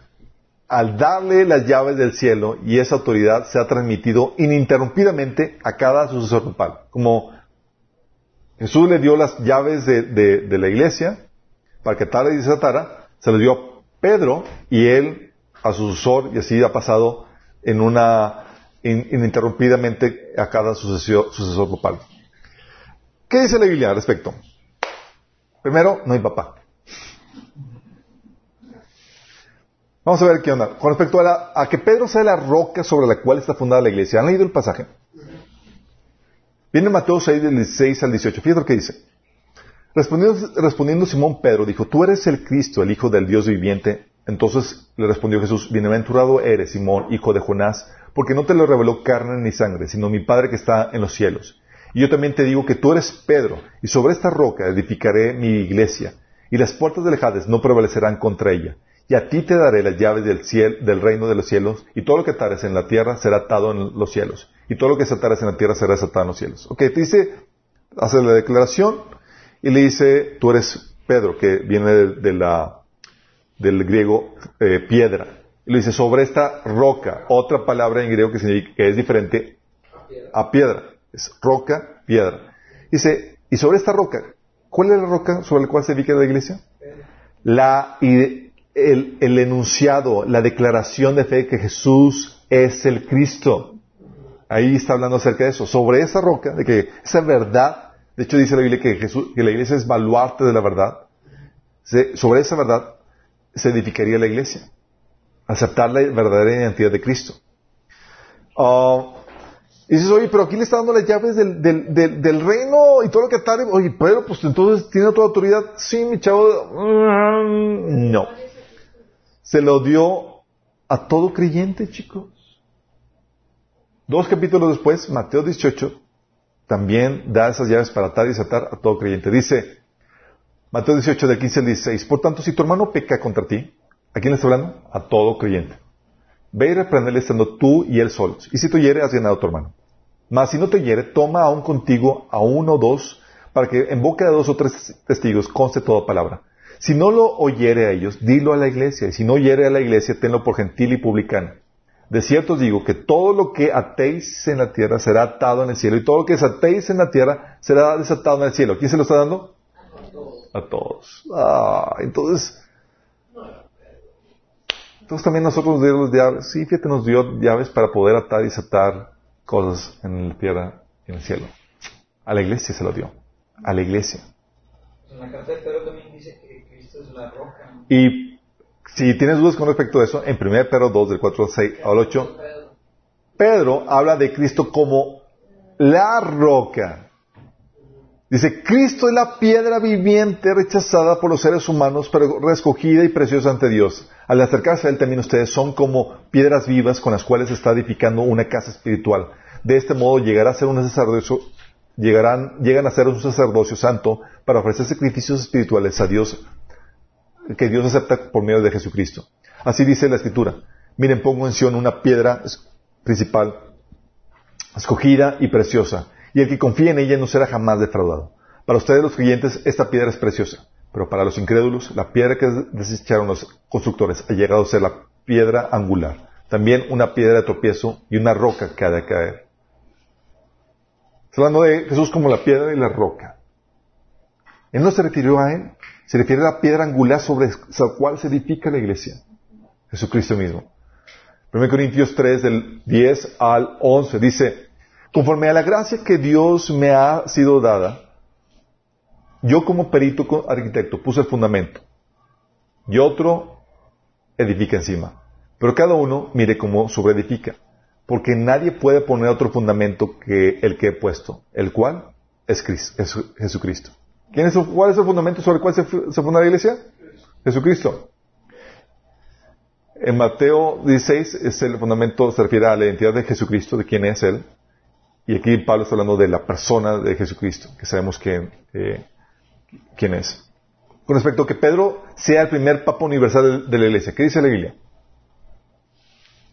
al darle las llaves del cielo y esa autoridad se ha transmitido ininterrumpidamente a cada sucesor papal. Como Jesús le dio las llaves de, la iglesia para que tal y desatara, se le dio a Pedro y él a su sucesor y así ha pasado en una ininterrumpidamente a cada sucesor, sucesor papal. ¿Qué dice la Biblia al respecto? Primero, no hay papá. Vamos a ver qué onda. Con respecto a, que Pedro sea la roca sobre la cual está fundada la iglesia. ¿Han leído el pasaje? Viene Mateo 6, del 16 al 18. Fíjate lo que dice. Respondiendo, Simón Pedro, dijo, tú eres el Cristo, el Hijo del Dios viviente. Entonces le respondió Jesús, bienaventurado eres, Simón, hijo de Jonás, porque no te lo reveló carne ni sangre, sino mi Padre que está en los cielos. Y yo también te digo que tú eres Pedro, y sobre esta roca edificaré mi iglesia, y las puertas del Hades no prevalecerán contra ella y a ti te daré las llaves del, cielo, del reino de los cielos, y todo lo que atares en la tierra será atado en los cielos, y todo lo que atares en la tierra será desatado en los cielos. Ok, te dice, hace la declaración, y le dice, tú eres Pedro, que viene de, la, del griego eh, piedra. Y lo dice sobre esta roca, otra palabra en griego que, es diferente a piedra. Es roca, piedra. Dice, y sobre esta roca, ¿cuál es la roca sobre la cual se edifica la iglesia? La, el, el enunciado, la declaración de fe que Jesús es el Cristo. Ahí está hablando acerca de eso. Sobre esa roca, de que esa verdad, de hecho dice la Biblia que, Jesús, que la iglesia es baluarte de la verdad. sobre esa verdad se edificaría la iglesia aceptar la verdadera identidad de Cristo. Uh, dices, oye, pero aquí le está dando las llaves del, del, del, reino y todo lo que está. Oye, pero pues entonces tiene toda autoridad. Sí, mi chavo. Mm, no. Se lo dio a todo creyente, chicos. Dos capítulos después, Mateo 18, también da esas llaves para atar y desatar a todo creyente. Dice, Mateo 18, de 15 al 16, por tanto, si tu hermano peca contra ti, ¿A quién le está hablando? A todo creyente. Ve y reprenderle estando tú y él solos. Y si te hiere, has ganado a tu hermano. Mas si no te hiere, toma aún contigo a uno o dos, para que en boca de dos o tres testigos conste toda palabra. Si no lo oyere a ellos, dilo a la iglesia. Y si no oyere a la iglesia, tenlo por gentil y publicano. De cierto os digo que todo lo que atéis en la tierra será atado en el cielo, y todo lo que desatéis en la tierra será desatado en el cielo. ¿Quién se lo está dando? A todos. A todos. Ah, entonces, entonces también nosotros nos dio llaves. Sí, fíjate, nos dio llaves para poder atar y desatar cosas en la tierra y en el cielo. A la iglesia se lo dio. A la iglesia. En la carta de Pedro también dice que Cristo es la roca. Y si tienes dudas con respecto a eso, en 1 Pedro 2, del 4 al 8, Pedro habla de Cristo como la roca. Dice, Cristo es la piedra viviente rechazada por los seres humanos, pero escogida y preciosa ante Dios. Al acercarse a Él también ustedes son como piedras vivas con las cuales está edificando una casa espiritual. De este modo llegará a ser un sacerdocio, llegarán, llegan a ser un sacerdocio santo para ofrecer sacrificios espirituales a Dios que Dios acepta por medio de Jesucristo. Así dice la Escritura. Miren, pongo en Sion una piedra principal, escogida y preciosa y el que confía en ella no será jamás defraudado. Para ustedes los creyentes esta piedra es preciosa, pero para los incrédulos la piedra que desecharon los constructores ha llegado a ser la piedra angular, también una piedra de tropiezo y una roca que ha de caer. Hablando de Jesús como la piedra y la roca. Él no se refirió a él, se refiere a la piedra angular sobre la cual se edifica la iglesia. Jesucristo mismo. 1 Corintios 3, del 10 al 11, dice, Conforme a la gracia que Dios me ha sido dada, yo como perito arquitecto puse el fundamento y otro edifica encima. Pero cada uno mire cómo edifica, porque nadie puede poner otro fundamento que el que he puesto, el cual es, Jesucristo. ¿Quién es, ¿Cuál es el fundamento sobre el cual se, se funda la iglesia? Jesucristo. En Mateo 16 es el fundamento, se refiere a la identidad de Jesucristo, de quién es Él. Y aquí Pablo está hablando de la persona de Jesucristo, que sabemos que, eh, quién es. Con respecto a que Pedro sea el primer papa universal de la iglesia, ¿qué dice la Biblia?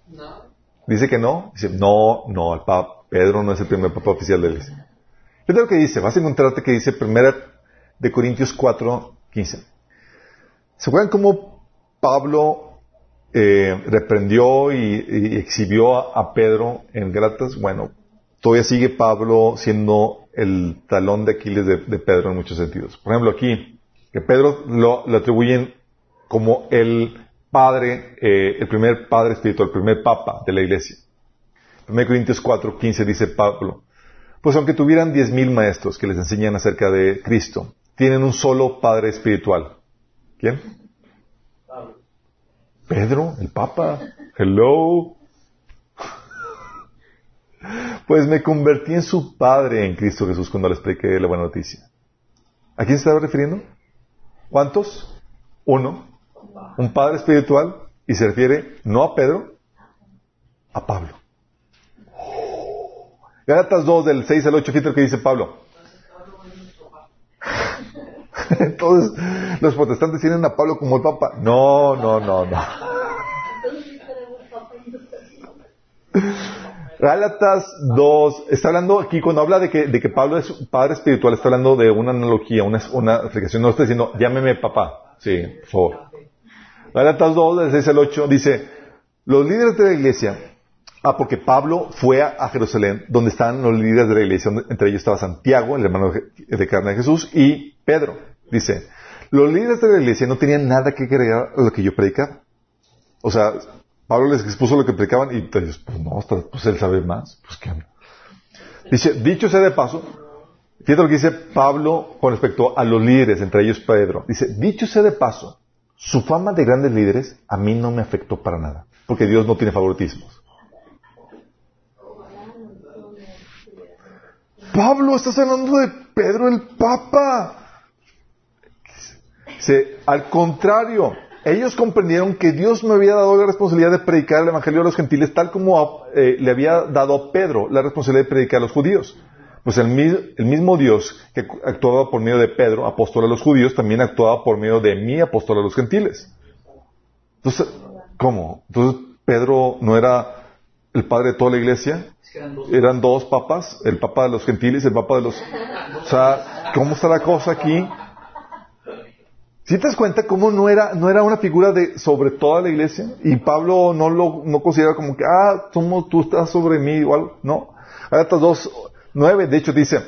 No. Dice que no. Dice, no, no, el papa, Pedro no es el primer papa oficial de la iglesia. Fíjate lo que dice, vas a encontrarte que dice 1 de Corintios 4, 15. ¿Se acuerdan cómo Pablo eh, reprendió y, exhibió a, Pedro en Gratas? Bueno, todavía sigue Pablo siendo el talón de Aquiles de, Pedro en muchos sentidos. Por ejemplo, aquí, que Pedro lo, atribuyen como el padre, eh, el primer padre espiritual, el primer papa de la iglesia. 1 Corintios 4, 15 dice Pablo, pues aunque tuvieran diez mil maestros que les enseñan acerca de Cristo, tienen un solo padre espiritual. ¿Quién? Pedro, el papa. Hello. Pues me convertí en su padre en Cristo Jesús cuando le expliqué la buena noticia. ¿A quién se estaba refiriendo? ¿Cuántos? Uno. Un padre espiritual y se refiere no a Pedro, a Pablo. Gálatas 2 del 6 al 8, fíjate lo que dice Pablo. Entonces, los protestantes tienen a Pablo como el Papa. No, no, no, no. Gálatas 2, está hablando aquí, cuando habla de que, de que Pablo es padre espiritual, está hablando de una analogía, una, una explicación. No está diciendo, llámeme papá. Sí, por favor. Gálatas 2, del 6 al 8, dice, los líderes de la iglesia, ah, porque Pablo fue a, Jerusalén, donde están los líderes de la iglesia, entre ellos estaba Santiago, el hermano de carne de Jesús, y Pedro. Dice, los líderes de la iglesia no tenían nada que agregar a lo que yo predicaba. O sea, Pablo les expuso lo que predicaban y ellos, pues no, pues él sabe más. Pues qué Dice, dicho sea de paso, fíjate lo que dice Pablo con respecto a los líderes, entre ellos Pedro. Dice, dicho sea de paso, su fama de grandes líderes a mí no me afectó para nada, porque Dios no tiene favoritismos. Pablo, estás hablando de Pedro el Papa. Dice, al contrario, ellos comprendieron que Dios me había dado la responsabilidad de predicar el Evangelio a los gentiles, tal como eh, le había dado a Pedro la responsabilidad de predicar a los judíos. Pues el, mismo Dios que actuaba por medio de Pedro, apóstol a los judíos, también actuaba por medio de mí, apóstol a los gentiles. Entonces, ¿cómo? Entonces, Pedro no era el padre de toda la iglesia. Eran dos papas, el papa de los gentiles, el papa de los... O sea, ¿cómo está la cosa aquí? Si te das cuenta cómo no era, no era una figura de sobre toda la iglesia? Y Pablo no lo no considera como que, ah, somos, tú estás sobre mí algo. No. Gálatas 2, 9, de hecho dice,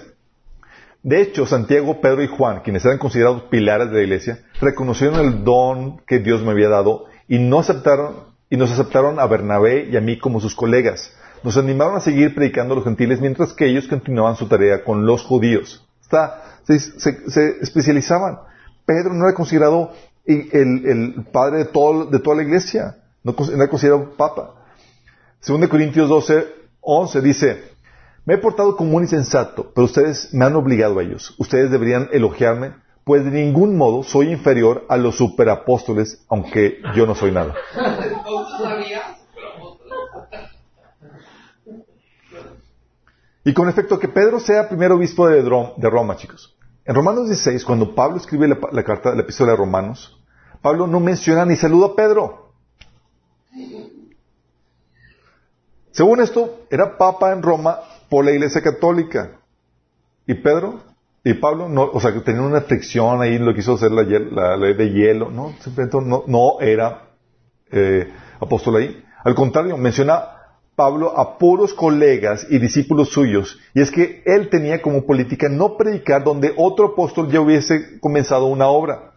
de hecho, Santiago, Pedro y Juan, quienes eran considerados pilares de la iglesia, reconocieron el don que Dios me había dado y no aceptaron, y nos aceptaron a Bernabé y a mí como sus colegas. Nos animaron a seguir predicando a los gentiles mientras que ellos continuaban su tarea con los judíos. Está, se especializaban. Pedro no era considerado el, padre de, todo, de, toda la iglesia, no era considerado papa. Según Corintios 12, 11 dice, me he portado como un insensato, pero ustedes me han obligado a ellos. Ustedes deberían elogiarme, pues de ningún modo soy inferior a los superapóstoles, aunque yo no soy nada. Y con efecto que Pedro sea primer obispo de Roma, chicos. En Romanos 16, cuando Pablo escribe la, carta, la epístola de Romanos, Pablo no menciona ni saluda a Pedro. Según esto, era papa en Roma por la iglesia católica. Y Pedro y Pablo, no, o sea, que tenían una fricción ahí, lo quiso hacer la, ley de hielo, no, no era eh, apóstol ahí. Al contrario, menciona Pablo a puros colegas y discípulos suyos, y es que él tenía como política no predicar donde otro apóstol ya hubiese comenzado una obra.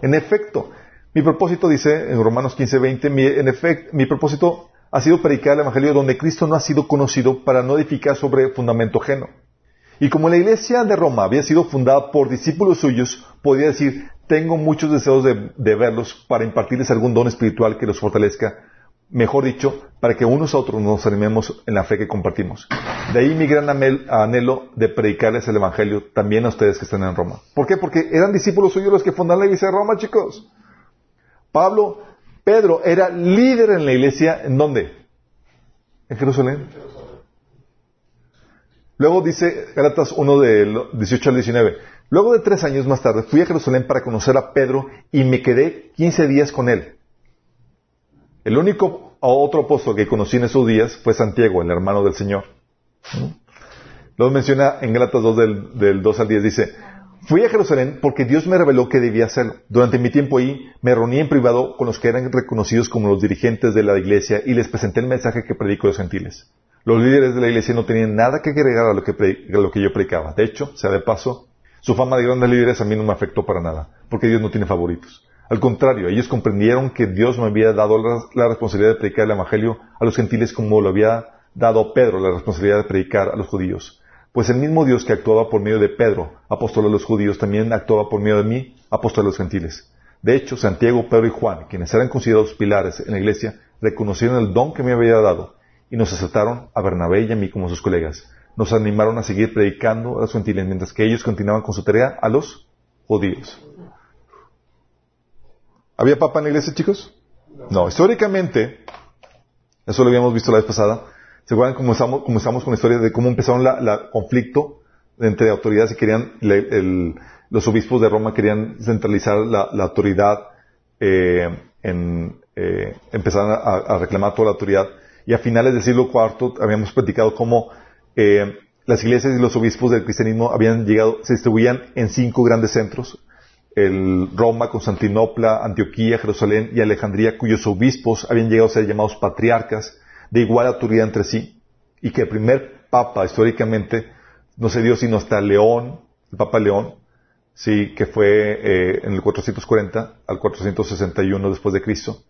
En efecto, mi propósito, dice en Romanos 15, 20, mi, en efecto, mi propósito ha sido predicar el Evangelio donde Cristo no ha sido conocido para no edificar sobre fundamento ajeno. Y como la iglesia de Roma había sido fundada por discípulos suyos, podía decir, tengo muchos deseos de verlos para impartirles algún don espiritual que los fortalezca mejor dicho, para que unos a otros nos animemos en la fe que compartimos. De ahí mi gran anhelo de predicarles el Evangelio también a ustedes que están en Roma. ¿Por qué? Porque eran discípulos suyos los que fundaron la iglesia de Roma, chicos. Pablo, Pedro era líder en la iglesia, ¿en dónde? En Jerusalén. Luego dice Galatas 1 del 18 al 19. Luego de tres años más tarde fui a Jerusalén para conocer a Pedro y me quedé 15 días con él. El único otro apóstol que conocí en esos días fue Santiago, el hermano del Señor. Lo menciona en Gálatas 2 del, 2 al 10, dice, Fui a Jerusalén porque Dios me reveló que debía hacerlo. Durante mi tiempo ahí me reuní en privado con los que eran reconocidos como los dirigentes de la iglesia y les presenté el mensaje que predico a los gentiles. Los líderes de la iglesia no tenían nada que agregar a lo que, a lo que yo predicaba. De hecho, sea de paso, su fama de grandes líderes a mí no me afectó para nada, porque Dios no tiene favoritos. Al contrario, ellos comprendieron que Dios me había dado la, responsabilidad de predicar el Evangelio a los gentiles como lo había dado Pedro la responsabilidad de predicar a los judíos. Pues el mismo Dios que actuaba por medio de Pedro, apóstol a los judíos, también actuaba por medio de mí, apóstol a los gentiles. De hecho, Santiago, Pedro y Juan, quienes eran considerados pilares en la iglesia, reconocieron el don que me había dado y nos aceptaron a Bernabé y a mí como sus colegas. Nos animaron a seguir predicando a los gentiles mientras que ellos continuaban con su tarea a los judíos. ¿Había papa en la iglesia, chicos? No, históricamente, eso lo habíamos visto la vez pasada, ¿se acuerdan cómo estamos, con la historia de cómo empezaron la, conflicto entre autoridades y querían, los obispos de Roma querían centralizar la, autoridad, eh, eh, empezaron a, reclamar toda la autoridad, Y a finales del siglo IV habíamos platicado cómo eh, las iglesias y los obispos del cristianismo habían llegado, se distribuían en cinco grandes centros. El Roma, Constantinopla, Antioquía, Jerusalén y Alejandría, cuyos obispos habían llegado a ser llamados patriarcas de igual autoridad entre sí. Y que el primer papa, históricamente, no se dio sino hasta León, el Papa León, sí, que fue eh, en el 440 al 461 después de Cristo.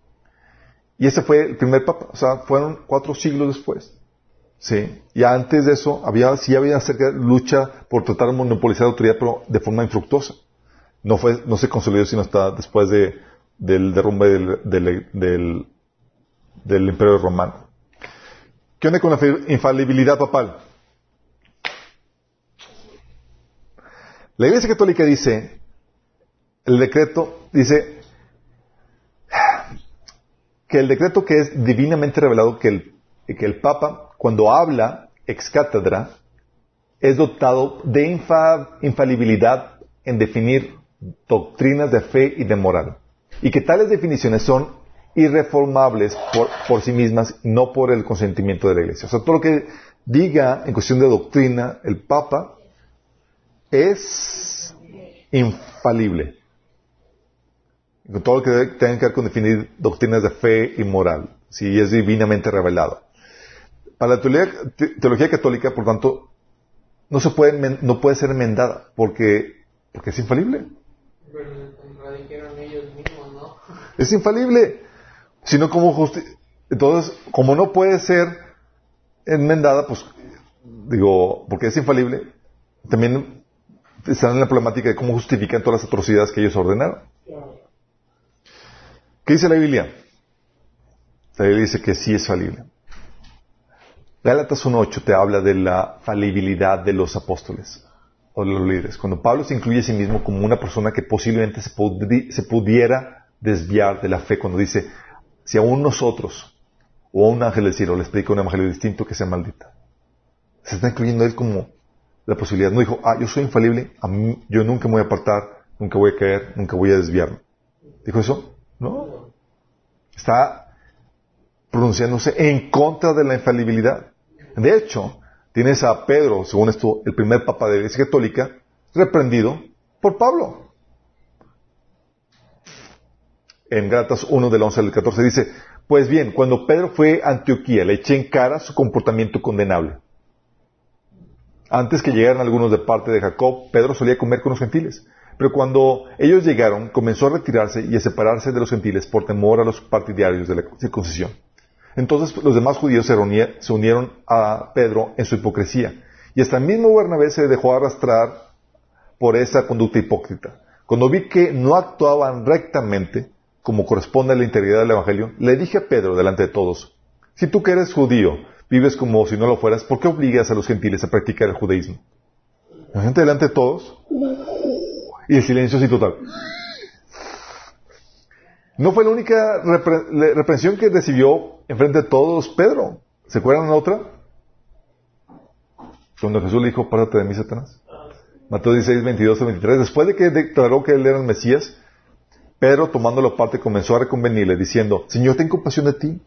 Y ese fue el primer papa, o sea, fueron cuatro siglos después. Sí. Y antes de eso, había, sí había cerca lucha por tratar de monopolizar la autoridad, pero de forma infructuosa. No fue, no se consolidó sino hasta después de, del derrumbe del, del, del, del Imperio Romano. ¿Qué onda con la infalibilidad papal? La Iglesia Católica dice, el decreto dice que el decreto que es divinamente revelado, que el, que el Papa, cuando habla ex cátedra, es dotado de infalibilidad en definir doctrinas de fe y de moral. Y que tales definiciones son irreformables por, por, sí mismas, no por el consentimiento de la Iglesia. O sea, todo lo que diga en cuestión de doctrina el Papa es infalible. Con todo lo que tenga que ver con definir doctrinas de fe y moral, si es divinamente revelado. Para la teología, católica, por tanto, no se puede, no puede ser enmendada, porque, porque es infalible. Es infalible. Sino como entonces, como no puede ser enmendada, pues, digo, porque es infalible, también están en la problemática de cómo justifican todas las atrocidades que ellos ordenaron. ¿Qué dice la Biblia? La Biblia dice que sí es falible. Gálatas 1.8 te habla de la falibilidad de los apóstoles de los líderes. Cuando Pablo se incluye a sí mismo como una persona que posiblemente se, pudiera desviar de la fe, cuando dice, si aún nosotros o a un ángel del cielo le explica un evangelio distinto que sea maldita. Se está incluyendo él como la posibilidad. No dijo, ah, yo soy infalible, a mí, yo nunca me voy a apartar, nunca voy a caer, nunca voy a desviarme. ¿Dijo eso? No. Está pronunciándose en contra de la infalibilidad. De hecho, tienes a Pedro, según esto, el primer papa de la Iglesia Católica, reprendido por Pablo. En Gratas 1 del 11 al 14 dice, pues bien, cuando Pedro fue a Antioquía, le eché en cara su comportamiento condenable. Antes que llegaran algunos de parte de Jacob, Pedro solía comer con los gentiles. Pero cuando ellos llegaron, comenzó a retirarse y a separarse de los gentiles por temor a los partidarios de la circuncisión. Entonces los demás judíos se, unieron a Pedro en su hipocresía. Y hasta el mismo Bernabé se dejó arrastrar por esa conducta hipócrita. Cuando vi que no actuaban rectamente, como corresponde a la integridad del Evangelio, le dije a Pedro delante de todos, si tú que eres judío vives como si no lo fueras, ¿por qué obligas a los gentiles a practicar el judaísmo? La gente delante de todos y el silencio así total. No fue la única reprensión que recibió en frente de todos Pedro. ¿Se acuerdan de otra? Cuando Jesús le dijo, párate de mí, Satanás. Mateo 16, 22 23. Después de que declaró que él era el Mesías, Pedro, tomándolo aparte, comenzó a reconvenirle, diciendo, Señor, ten compasión de ti.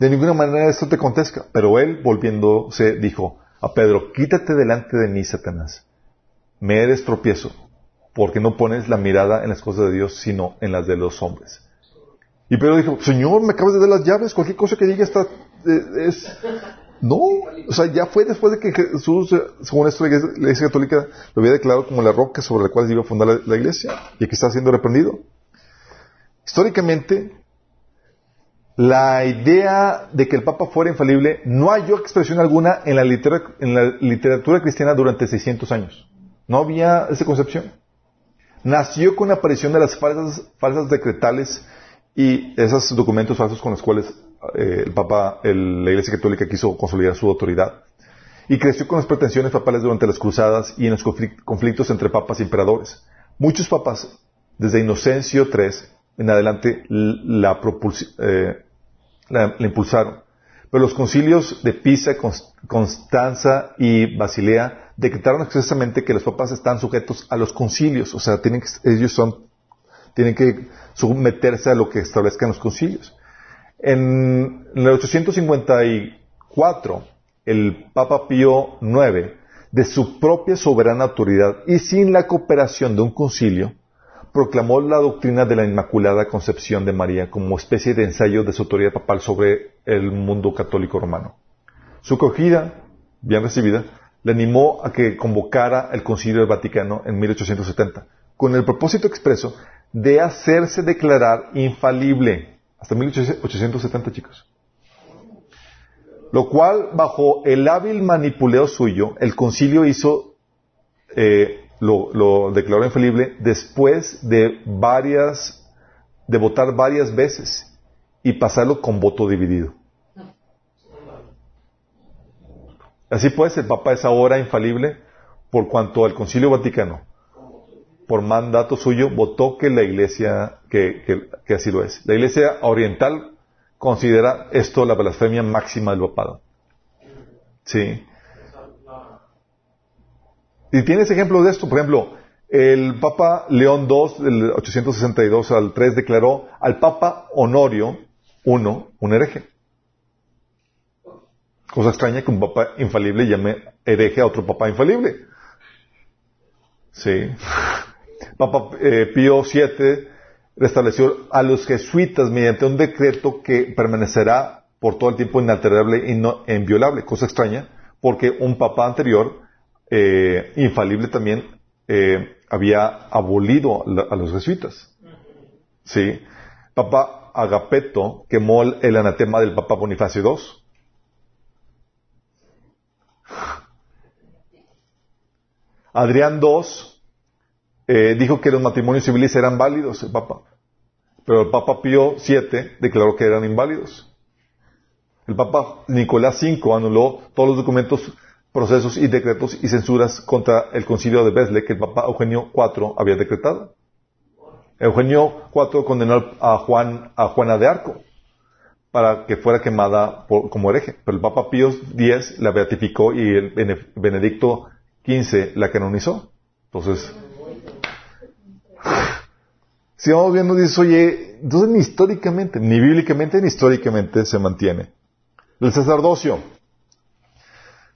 De ninguna manera esto te contesta. Pero él, volviéndose, dijo a Pedro, quítate delante de mí, Satanás. Me eres tropiezo, porque no pones la mirada en las cosas de Dios, sino en las de los hombres. Y Pedro dijo, Señor, me acabas de dar las llaves, cualquier cosa que diga está, eh, es... No, o sea, ya fue después de que Jesús, según esto, la iglesia, católica lo había declarado como la roca sobre la cual iba a fundar la, la iglesia, y que está siendo reprendido. Históricamente, la idea de que el Papa fuera infalible no halló expresión alguna en la, literatura, cristiana durante 600 años. No había esa concepción. Nació con la aparición de las falsas, decretales y esos documentos falsos con los cuales eh, el Papa, la Iglesia Católica quiso consolidar su autoridad. Y creció con las pretensiones papales durante las cruzadas y en los conflictos entre papas y emperadores. Muchos papas, desde Inocencio III, en adelante la, eh, la, impulsaron. Pero los concilios de Pisa, Constanza y Basilea decretaron expresamente que los papas están sujetos a los concilios, o sea, tienen que, ellos son, tienen que someterse a lo que establezcan los concilios. En el 854, el Papa Pío IX, de su propia soberana autoridad y sin la cooperación de un concilio, proclamó la doctrina de la Inmaculada Concepción de María como especie de ensayo de su autoridad papal sobre el mundo católico romano. Su acogida, bien recibida, le animó a que convocara el Concilio del Vaticano en 1870, con el propósito expreso de hacerse declarar infalible. Hasta 1870, chicos. Lo cual, bajo el hábil manipuleo suyo, el concilio hizo eh, lo, declaró infalible después de varias, de votar varias veces y pasarlo con voto dividido. Así pues, el Papa es ahora infalible por cuanto al Concilio Vaticano, por mandato suyo, votó que la Iglesia, que, así lo es. La Iglesia Oriental considera esto la blasfemia máxima del papado. Sí. Y tienes ejemplos de esto. Por ejemplo, el Papa León II, del 862 al 3, declaró al Papa Honorio I un hereje. Cosa extraña que un Papa infalible llame hereje a otro Papa infalible. Sí. Papa eh, Pío VII restableció a los jesuitas mediante un decreto que permanecerá por todo el tiempo inalterable y no, inviolable. Cosa extraña, porque un Papa anterior eh, infalible también eh, había abolido a los jesuitas. ¿Sí? Papa Agapeto quemó el, anatema del Papa Bonifacio II. Adrián II eh, dijo que los matrimonios civiles eran válidos, el Papa. Pero el Papa Pío VII declaró que eran inválidos. El Papa Nicolás V anuló todos los documentos procesos y decretos y censuras contra el concilio de Besle que el Papa Eugenio IV había decretado. Eugenio IV condenó a, Juan, a Juana de Arco para que fuera quemada como hereje, pero el Papa Pío X la beatificó y el Benedicto XV la canonizó. Entonces, si vamos viendo, dice, oye, entonces ni históricamente, ni bíblicamente, ni históricamente se mantiene. El sacerdocio.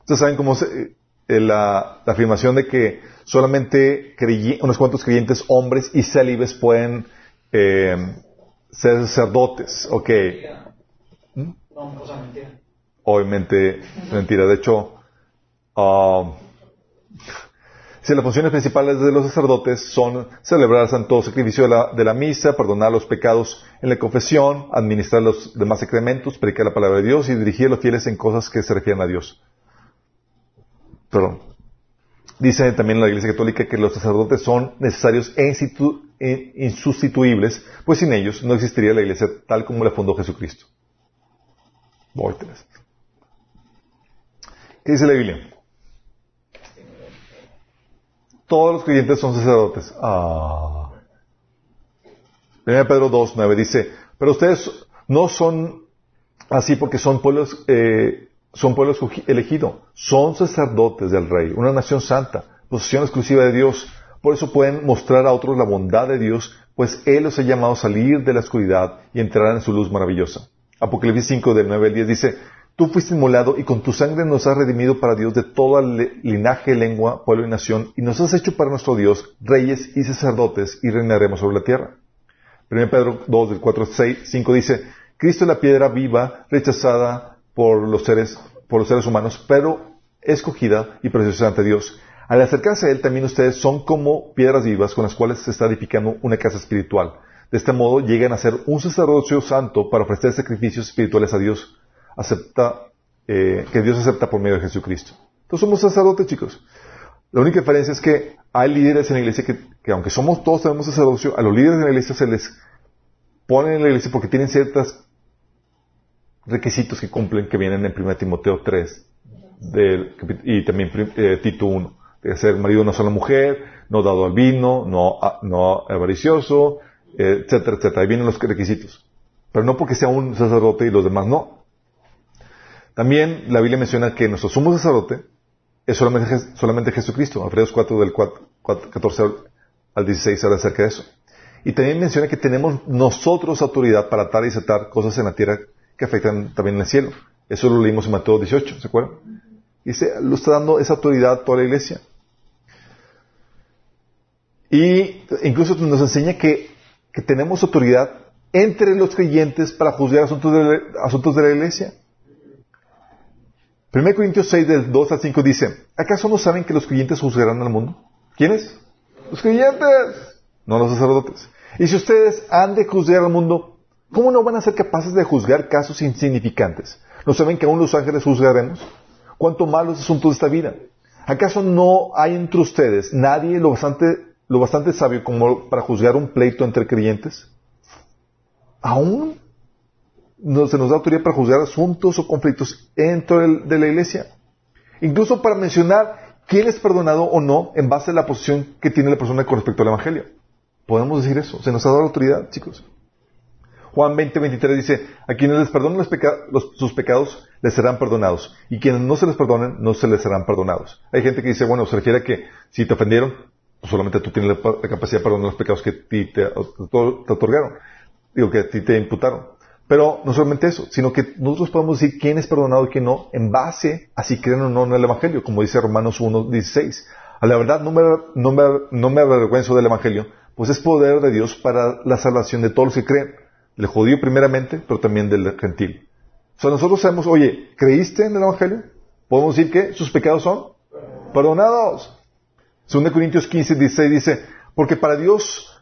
Ustedes saben cómo se, eh, la, afirmación de que solamente unos cuantos creyentes hombres y célibes pueden eh, ser sacerdotes. Ok. ¿Mm? Obviamente, mentira. De hecho, uh, si las funciones principales de los sacerdotes son celebrar el santo sacrificio de la, misa, perdonar los pecados en la confesión, administrar los demás sacramentos, predicar la palabra de Dios y dirigir a los fieles en cosas que se refieren a Dios. Perdón. Dice también la Iglesia Católica que los sacerdotes son necesarios e, e insustituibles, pues sin ellos no existiría la Iglesia tal como la fundó Jesucristo. ¿Qué dice la Biblia? Todos los creyentes son sacerdotes. Ah. 1 Pedro 2, 9 dice, pero ustedes no son así porque son pueblos eh, son pueblo elegido, son sacerdotes del rey, una nación santa, posesión exclusiva de Dios. Por eso pueden mostrar a otros la bondad de Dios, pues Él los ha llamado a salir de la oscuridad y entrar en su luz maravillosa. Apocalipsis 5 del 9 al 10 dice, Tú fuiste inmolado y con tu sangre nos has redimido para Dios de todo linaje, lengua, pueblo y nación, y nos has hecho para nuestro Dios reyes y sacerdotes y reinaremos sobre la tierra. 1 Pedro 2 del 4 al 5 dice, Cristo es la piedra viva rechazada por los seres, por los seres humanos, pero escogida y preciosa ante Dios. Al acercarse a Él, también ustedes son como piedras vivas con las cuales se está edificando una casa espiritual. De este modo llegan a ser un sacerdocio santo para ofrecer sacrificios espirituales a Dios, acepta, eh, que Dios acepta por medio de Jesucristo. Entonces somos sacerdotes, chicos. La única diferencia es que hay líderes en la iglesia que, que aunque somos todos tenemos sacerdocio, a los líderes de la iglesia se les pone en la iglesia porque tienen ciertas requisitos que cumplen que vienen en 1 Timoteo 3 y también eh, Tito 1. De ser marido de una sola mujer, no dado al vino, no, no avaricioso, etcétera, etcétera. Ahí vienen los requisitos. Pero no porque sea un sacerdote y los demás no. También la Biblia menciona que nuestro sumo sacerdote es solamente, Jesucristo. Hebreos 4 del 4, 14 al 16 habla acerca de eso. Y también menciona que tenemos nosotros autoridad para atar y desatar cosas en la tierra que afectan también en el cielo. Eso lo leímos en Mateo 18, ¿se acuerdan? Dice, lo está dando esa autoridad a toda la iglesia. Y incluso nos enseña que, que tenemos autoridad entre los creyentes para juzgar asuntos de, asuntos de la iglesia. 1 Corintios 6, del 2 al 5 dice, ¿acaso no saben que los creyentes juzgarán al mundo? ¿Quiénes? Los creyentes, no los sacerdotes. Y si ustedes han de juzgar al mundo, ¿cómo no van a ser capaces de juzgar casos insignificantes? ¿No saben que aún los ángeles juzgaremos? ¿Cuánto malos asuntos de esta vida? ¿Acaso no hay entre ustedes nadie lo bastante, lo bastante sabio como para juzgar un pleito entre creyentes? ¿Aún no, se nos da autoridad para juzgar asuntos o conflictos dentro de la iglesia? Incluso para mencionar quién es perdonado o no en base a la posición que tiene la persona con respecto al Evangelio. Podemos decir eso. Se nos ha dado autoridad, chicos. Juan 20, 23 dice, a quienes les perdonen sus pecados, les serán perdonados. Y quienes no se les perdonen, no se les serán perdonados. Hay gente que dice, bueno, se refiere a que si te ofendieron, pues solamente tú tienes la, capacidad de perdonar los pecados que ti te, otorgaron. Digo, que a ti te imputaron. Pero no solamente eso, sino que nosotros podemos decir quién es perdonado y quién no, en base a si creen o no en el Evangelio, como dice Romanos 1, 16. A la verdad, no me, no me, no me avergüenzo del Evangelio, pues es poder de Dios para la salvación de todos los que creen del judío primeramente, pero también del gentil. O sea, nosotros sabemos, oye, ¿creíste en el Evangelio? Podemos decir que sus pecados son perdonados. 2 Corintios 15, 16 dice, porque para Dios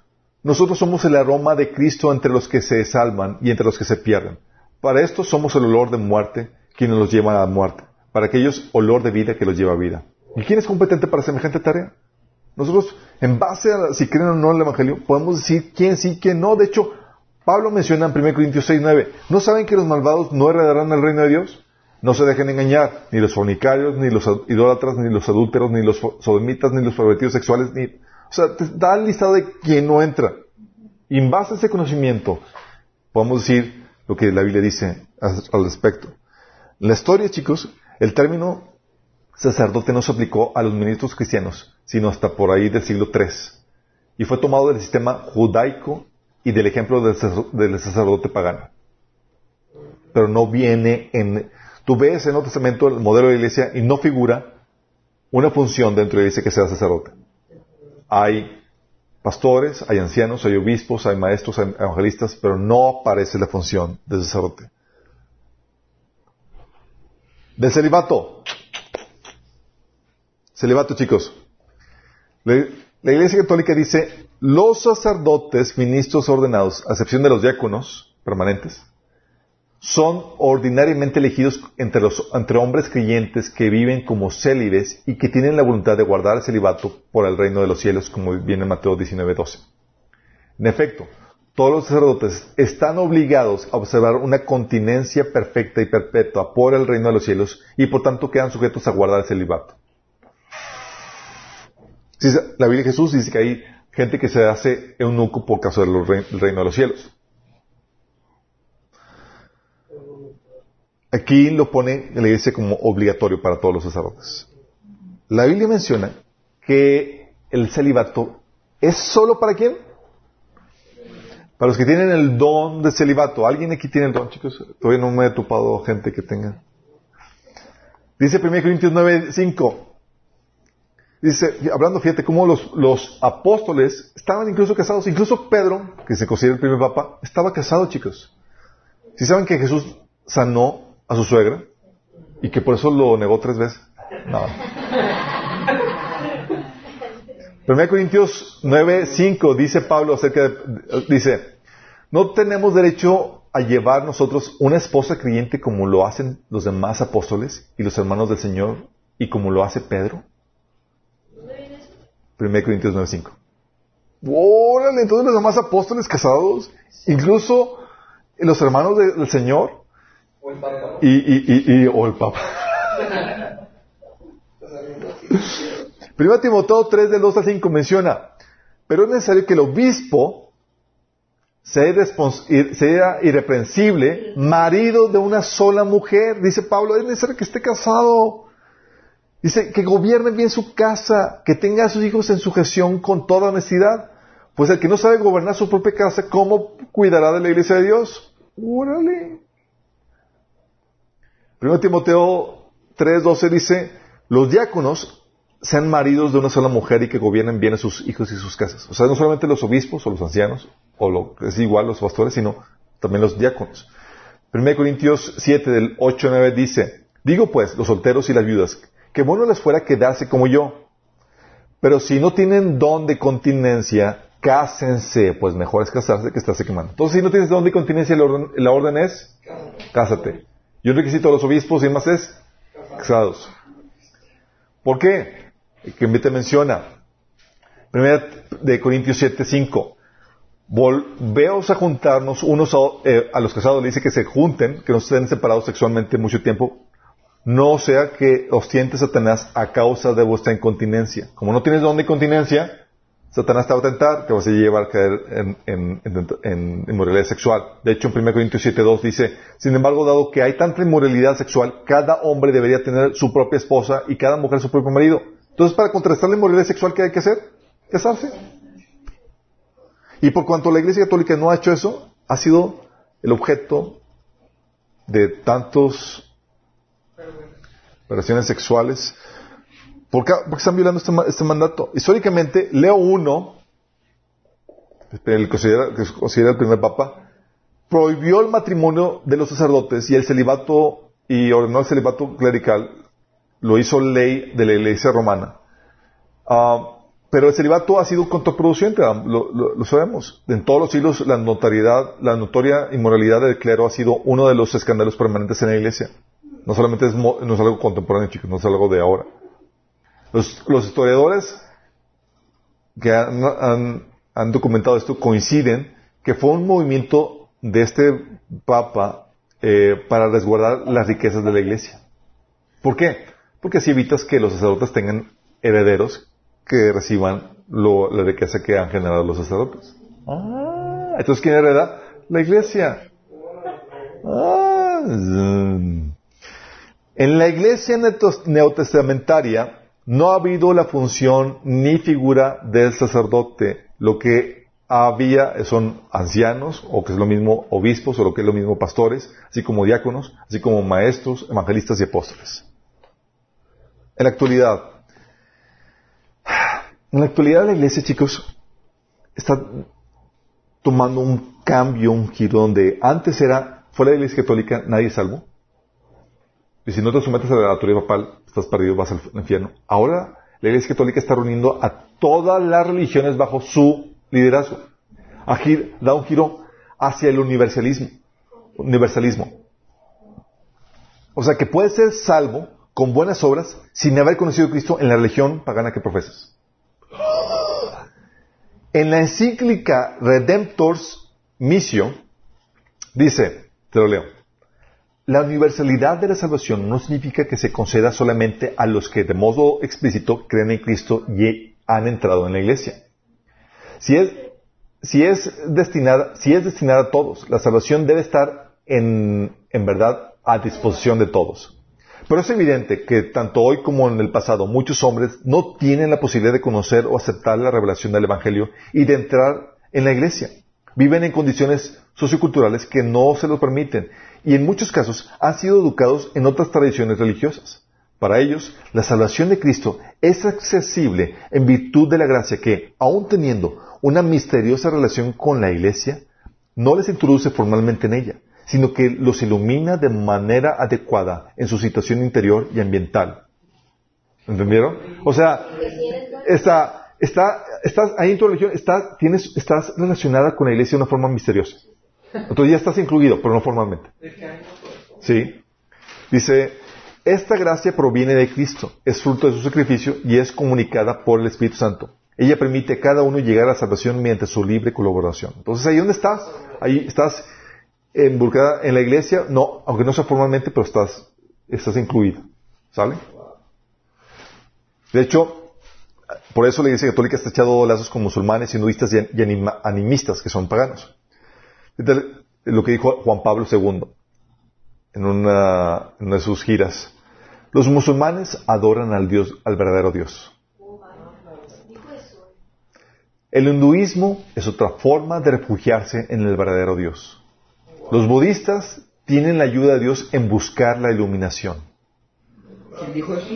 nosotros somos el aroma de Cristo entre los que se salvan y entre los que se pierden. Para esto somos el olor de muerte, quienes los llevan a la muerte. Para aquellos, olor de vida que los lleva a vida. ¿Y quién es competente para semejante tarea? Nosotros, en base a si creen o no en el Evangelio, podemos decir quién sí, quién no. De hecho, Pablo menciona en 1 Corintios 6, 9, ¿no saben que los malvados no heredarán el reino de Dios? No se dejen engañar, ni los fornicarios, ni los idólatras, ni los adúlteros, ni los sodomitas, ni los pervertidos sexuales, ni... Sea, te da el listado de quién no entra. Y en base a ese conocimiento, podemos decir lo que la Biblia dice al respecto. En la historia, chicos, el término sacerdote no se aplicó a los ministros cristianos, sino hasta por ahí del siglo III. Y fue tomado del sistema judaico y del ejemplo del, sacerdote pagano. Pero no viene en... Tú ves en el Testamento el modelo de iglesia y no figura una función dentro de la iglesia que sea sacerdote. Hay pastores, hay ancianos, hay obispos, hay maestros, hay evangelistas, pero no aparece la función del sacerdote. Del celibato. Celibato, chicos. La Iglesia Católica dice, los sacerdotes, ministros ordenados, a excepción de los diáconos permanentes, son ordinariamente elegidos entre, los, entre hombres creyentes que viven como célibes y que tienen la voluntad de guardar el celibato por el reino de los cielos, como viene en Mateo 19:12. En efecto, todos los sacerdotes están obligados a observar una continencia perfecta y perpetua por el reino de los cielos y por tanto quedan sujetos a guardar el celibato la Biblia de Jesús dice que hay gente que se hace eunuco por causa del reino de los cielos. Aquí lo pone la iglesia como obligatorio para todos los sacerdotes. La Biblia menciona que el celibato es solo para quién? Para los que tienen el don de celibato. ¿Alguien aquí tiene el don, chicos? Todavía no me he topado gente que tenga. Dice 1 Corintios 9, 5. Dice, hablando, fíjate, cómo los, los apóstoles estaban incluso casados. Incluso Pedro, que se considera el primer papa, estaba casado, chicos. Si saben que Jesús sanó a su suegra y que por eso lo negó tres veces. No. 1 Corintios 9, 5 dice Pablo acerca de, dice, no tenemos derecho a llevar nosotros una esposa creyente como lo hacen los demás apóstoles y los hermanos del Señor y como lo hace Pedro. 1 Corintios 9.5. Órale, entonces los demás apóstoles casados, incluso los hermanos del Señor. Y, y, y, o el Papa. Primero Timoteo 3 del 2 al 5 menciona, pero es necesario que el obispo sea, sea irreprensible, marido de una sola mujer. Dice Pablo, es necesario que esté casado. Dice que gobierne bien su casa, que tenga a sus hijos en sujeción con toda honestidad, Pues el que no sabe gobernar su propia casa, ¿cómo cuidará de la iglesia de Dios? Órale. 1 Timoteo 3:12 dice, los diáconos sean maridos de una sola mujer y que gobiernen bien a sus hijos y sus casas. O sea, no solamente los obispos o los ancianos, o lo que es igual los pastores, sino también los diáconos. 1 Corintios 7 del 8 9 dice, digo pues, los solteros y las viudas, que bueno les fuera quedarse como yo. Pero si no tienen don de continencia, cásense, pues mejor es casarse que estarse quemando. Entonces, si no tienes don de continencia, la orden, la orden es, cásate. Y un requisito de los obispos y más es, casados. ¿Por qué? Que te menciona. Primera de Corintios 7, 5. Volveos a juntarnos unos a, eh, a los casados, le dice que se junten, que no estén separados sexualmente mucho tiempo, no sea que os tiente Satanás a causa de vuestra incontinencia. Como no tienes don de incontinencia, Satanás te va a tentar, te vas a llevar a caer en, en, en, inmoralidad sexual. De hecho, en 1 Corintios 7.2 dice, sin embargo, dado que hay tanta inmoralidad sexual, cada hombre debería tener su propia esposa y cada mujer su propio marido. Entonces, para contrastar la inmoralidad sexual, ¿qué hay que hacer? Casarse. Y por cuanto la Iglesia Católica no ha hecho eso, ha sido el objeto de tantos relaciones sexuales. ¿Por qué, están violando este, este, mandato? Históricamente, Leo I, el que considera el primer papa, prohibió el matrimonio de los sacerdotes y el celibato, y ordenó el celibato clerical, lo hizo ley de la iglesia romana. Ah, pero el celibato ha sido contraproducente, lo, sabemos. En todos los siglos la notariedad, la notoria inmoralidad del clero ha sido uno de los escándalos permanentes en la iglesia. No solamente es, no es algo contemporáneo, chicos, no es algo de ahora. Los, historiadores que han, documentado esto coinciden que fue un movimiento de este Papa eh, para resguardar las riquezas de la iglesia. ¿Por qué? Porque así evitas que los sacerdotes tengan herederos que reciban la riqueza que han generado los sacerdotes. Ah, entonces ¿quién hereda? La iglesia. Ah, en la iglesia neotestamentaria no ha habido la función ni figura del sacerdote. Lo que había son ancianos, o que es lo mismo obispos, o lo que es lo mismo pastores, así como diáconos, así como maestros, evangelistas y apóstoles. En la actualidad, en la actualidad la iglesia, chicos, está tomando un cambio, un giro donde antes era, de la iglesia católica, nadie salvo. Y si no te sometes a la autoridad papal, estás perdido, vas al infierno. Ahora la Iglesia Católica está reuniendo a todas las religiones bajo su liderazgo. da un giro hacia el universalismo. universalismo. O sea que puedes ser salvo con buenas obras sin haber conocido a Cristo en la religión pagana que profesas. En la encíclica Redemptors Missio dice, te lo leo, la universalidad de la salvación no significa que se conceda solamente a los que de modo explícito creen en Cristo y han entrado en la iglesia. Si es, destinada, destinada a todos, la salvación debe estar en, en verdad a disposición de todos. Pero es evidente que tanto hoy como en el pasado muchos hombres no tienen la posibilidad de conocer o aceptar la revelación del Evangelio y de entrar en la iglesia. Viven en condiciones socioculturales que no se lo permiten y en muchos casos han sido educados en otras tradiciones religiosas. Para ellos, la salvación de Cristo es accesible en virtud de la gracia que, aun teniendo una misteriosa relación con la Iglesia, no les introduce formalmente en ella, sino que los ilumina de manera adecuada en su situación interior y ambiental. ¿Entendieron? O sea, está, está, estás ahí en tu religión, estás, tienes, estás relacionada con la Iglesia de una forma misteriosa. Entonces ya estás incluido, pero no formalmente. Sí. Dice, esta gracia proviene de Cristo, es fruto de su sacrificio y es comunicada por el Espíritu Santo. Ella permite a cada uno llegar a la salvación mediante su libre colaboración. Entonces, ¿ahí dónde estás? Ahí estás involucrada en la iglesia, no, aunque no sea formalmente, pero estás, estás incluida. ¿Sale? De hecho, por eso la iglesia católica está echado lazos con musulmanes, hinduistas y animistas, que son paganos lo que dijo Juan Pablo II en una, de sus giras. Los musulmanes adoran al Dios, al verdadero Dios. El hinduismo es otra forma de refugiarse en el verdadero Dios. Los budistas tienen la ayuda de Dios en buscar la iluminación. ¿Quién dijo eso?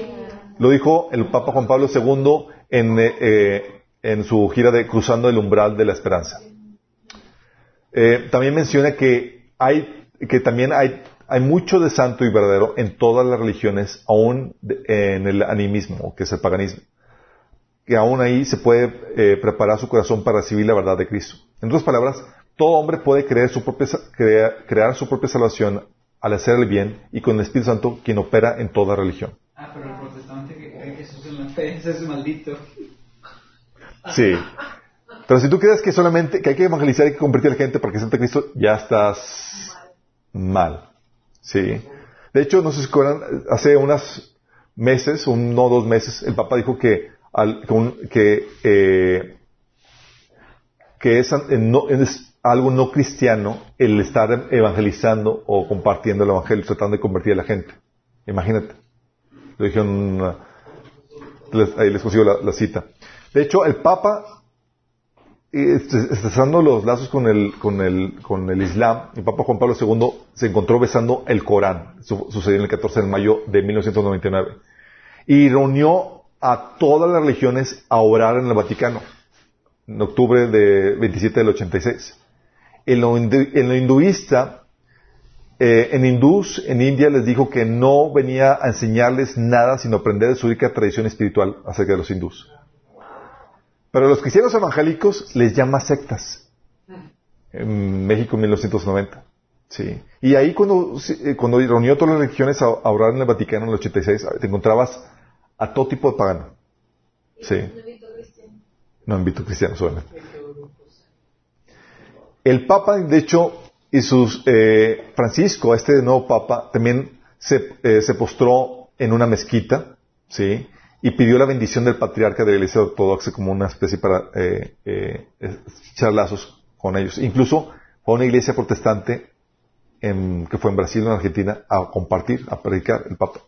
Lo dijo el Papa Juan Pablo II en, eh, eh, en su gira de Cruzando el umbral de la esperanza. Eh, también menciona que hay que también hay, hay mucho de santo y verdadero en todas las religiones, aún de- en el animismo, que es el paganismo. Que aún ahí se puede eh, preparar su corazón para recibir la verdad de Cristo. En otras palabras, todo hombre puede creer su propia, crear su propia salvación al hacer el bien y con el Espíritu Santo quien opera en toda religión. Ah, pero el protestante que cree que Jesús es la fe, ese es maldito. Sí. Pero si tú crees que solamente que hay que evangelizar y que convertir a la gente para que Cristo, ya estás mal. Sí. De hecho, no sé si se acuerdan, hace unos meses, uno o dos meses, el Papa dijo que, que, un- eh, es, no- algo no cristiano el estar evangelizando o compartiendo el evangelio, tratando de convertir a la gente. Imagínate. Lo dijeron, ahí les consigo la, la cita. De hecho, el Papa, estresando los lazos con el, con, el, con el Islam, el Papa Juan Pablo II se encontró besando el Corán. Sucedió en el 14 de mayo de 1999. Y reunió a todas las religiones a orar en el Vaticano, en octubre de 27 del 86. En lo, en lo hinduista, eh, en hindús, en India, les dijo que no venía a enseñarles nada, sino aprender de su rica tradición espiritual acerca de los hindús. Pero a los cristianos evangélicos les llama sectas. En México en 1990. Sí. Y ahí cuando, eh, cuando reunió todas las religiones a, a orar en el Vaticano en el 86, te encontrabas a todo tipo de pagano. Sí. No invito cristianos, obviamente. El Papa, de hecho, y sus, eh, Francisco, este nuevo Papa, también se, eh, se postró en una mezquita, ¿sí? Y pidió la bendición del patriarca de la Iglesia Ortodoxa como una especie para eh, eh, echar lazos con ellos. Incluso fue a una iglesia protestante que fue en Brasil en Argentina a compartir, a predicar el Papa.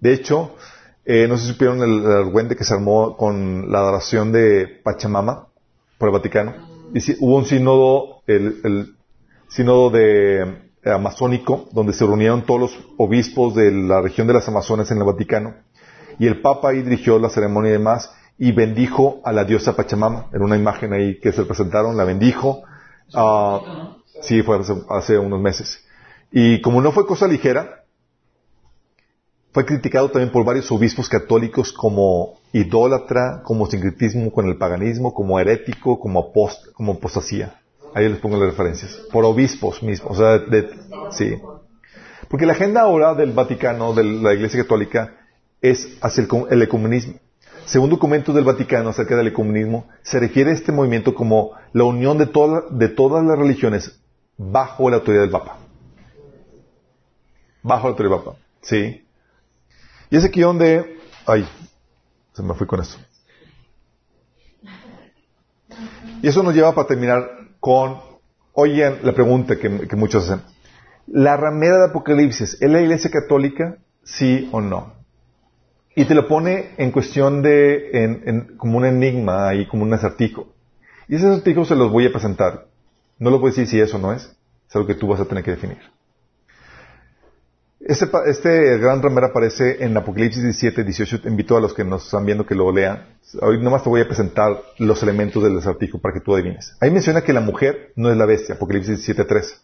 De hecho, eh, no si supieron el, el argüente que se armó con la adoración de Pachamama por el Vaticano. Y hubo un sínodo, el, el sínodo de eh, amazónico, donde se reunieron todos los obispos de la región de las Amazonas en el Vaticano. Y el Papa ahí dirigió la ceremonia y demás y bendijo a la diosa Pachamama. Era una imagen ahí que se presentaron, la bendijo. Ah, sí, fue hace, hace unos meses. Y como no fue cosa ligera, fue criticado también por varios obispos católicos como idólatra, como sincretismo con el paganismo, como herético, como, apost como apostasía. Ahí les pongo las referencias. Por obispos mismos. O sea, de- sí. Porque la agenda ahora del Vaticano, de la Iglesia Católica, es hacia el, ecumenismo. Según documentos del Vaticano acerca del ecumenismo, se refiere a este movimiento como la unión de, toda- de todas las religiones bajo la autoridad del Papa. Bajo la autoridad del Papa. Sí. Y es aquí donde... Ay, se me fui con esto. Y eso nos lleva para terminar con, oigan, la pregunta que, que muchos hacen. ¿La ramera de Apocalipsis es la iglesia católica? ¿Sí o no? Y te lo pone en cuestión de, en, como un enigma ahí, como un acertijo. Y ese acertijo se los voy a presentar. No lo voy a decir si eso no es. Es algo que tú vas a tener que definir. Este, este gran ramera aparece en Apocalipsis 17, 18. Te invito a los que nos están viendo que lo lean. Hoy nomás te voy a presentar los elementos del acertijo para que tú adivines. Ahí menciona que la mujer no es la bestia, Apocalipsis 17, 13.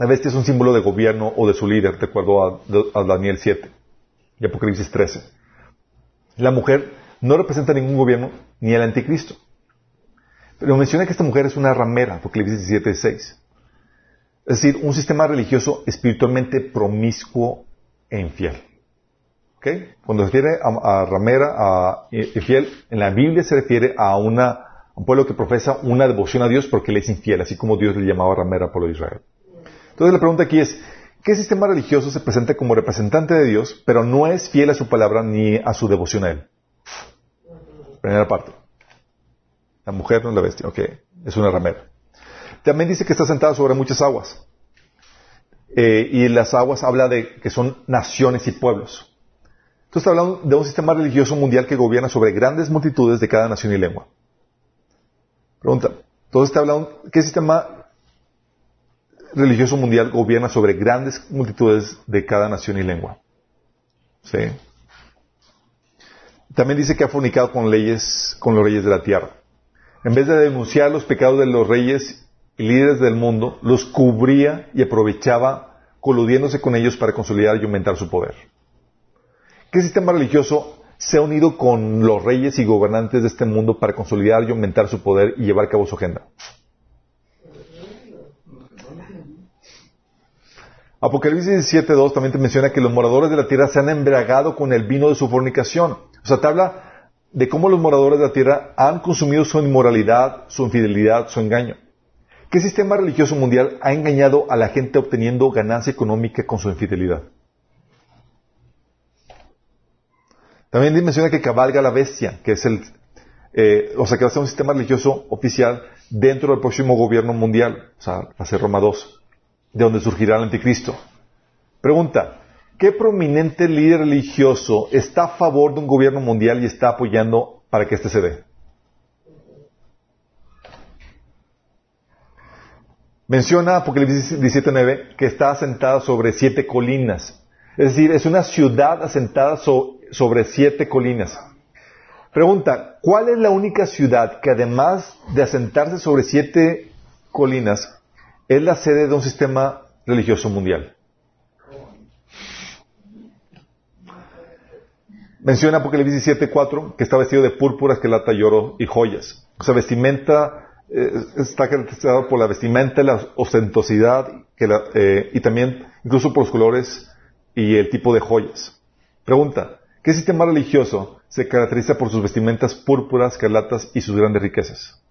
La bestia es un símbolo de gobierno o de su líder, de acuerdo a, a Daniel 7 y Apocalipsis 13. La mujer no representa ningún gobierno ni el anticristo. Pero menciona que esta mujer es una ramera, Apocalipsis 17, 6. Es decir, un sistema religioso espiritualmente promiscuo e infiel. ¿Ok? Cuando se refiere a, ramera, a infiel, en la Biblia se refiere a un pueblo que profesa una devoción a Dios porque le es infiel, así como Dios le llamaba ramera al pueblo de Israel. Entonces la pregunta aquí es, ¿qué sistema religioso se presenta como representante de Dios, pero no es fiel a su palabra ni a su devoción a Él? Primera parte. La mujer no es la bestia, ok, es una ramera. También dice que está sentada sobre muchas aguas. Eh, y las aguas habla de que son naciones y pueblos. Entonces está hablando de un sistema religioso mundial que gobierna sobre grandes multitudes de cada nación y lengua. Pregunta. Entonces está hablando, ¿qué sistema religioso mundial gobierna sobre grandes multitudes de cada nación y lengua? ¿Sí? También dice que ha fornicado con leyes, con los reyes de la tierra. En vez de denunciar los pecados de los reyes y líderes del mundo, los cubría y aprovechaba coludiéndose con ellos para consolidar y aumentar su poder. ¿Qué sistema religioso se ha unido con los reyes y gobernantes de este mundo para consolidar y aumentar su poder y llevar a cabo su agenda? Apocalipsis 17.2 también te menciona que los moradores de la tierra se han embriagado con el vino de su fornicación. O sea, te habla de cómo los moradores de la tierra han consumido su inmoralidad, su infidelidad, su engaño. ¿Qué sistema religioso mundial ha engañado a la gente obteniendo ganancia económica con su infidelidad? También menciona que cabalga la bestia, que es el, eh, o sea, que va a ser un sistema religioso oficial dentro del próximo gobierno mundial, o sea, va a ser Roma II, de donde surgirá el anticristo. Pregunta, ¿qué prominente líder religioso está a favor de un gobierno mundial y está apoyando para que éste se dé? Menciona Apocalipsis 17.9 que está asentada sobre siete colinas. Es decir, es una ciudad asentada sobre siete colinas. Pregunta, ¿cuál es la única ciudad que además de asentarse sobre siete colinas es la sede de un sistema religioso mundial? Menciona Apocalipsis 17.4 que está vestido de púrpura, esquelata y oro y joyas. O sea, vestimenta eh, está caracterizado por la vestimenta, la ostentosidad eh, y también incluso por los colores y el tipo de joyas. Pregunta, ¿qué sistema religioso se caracteriza por sus vestimentas púrpuras, escarlatas y sus grandes riquezas?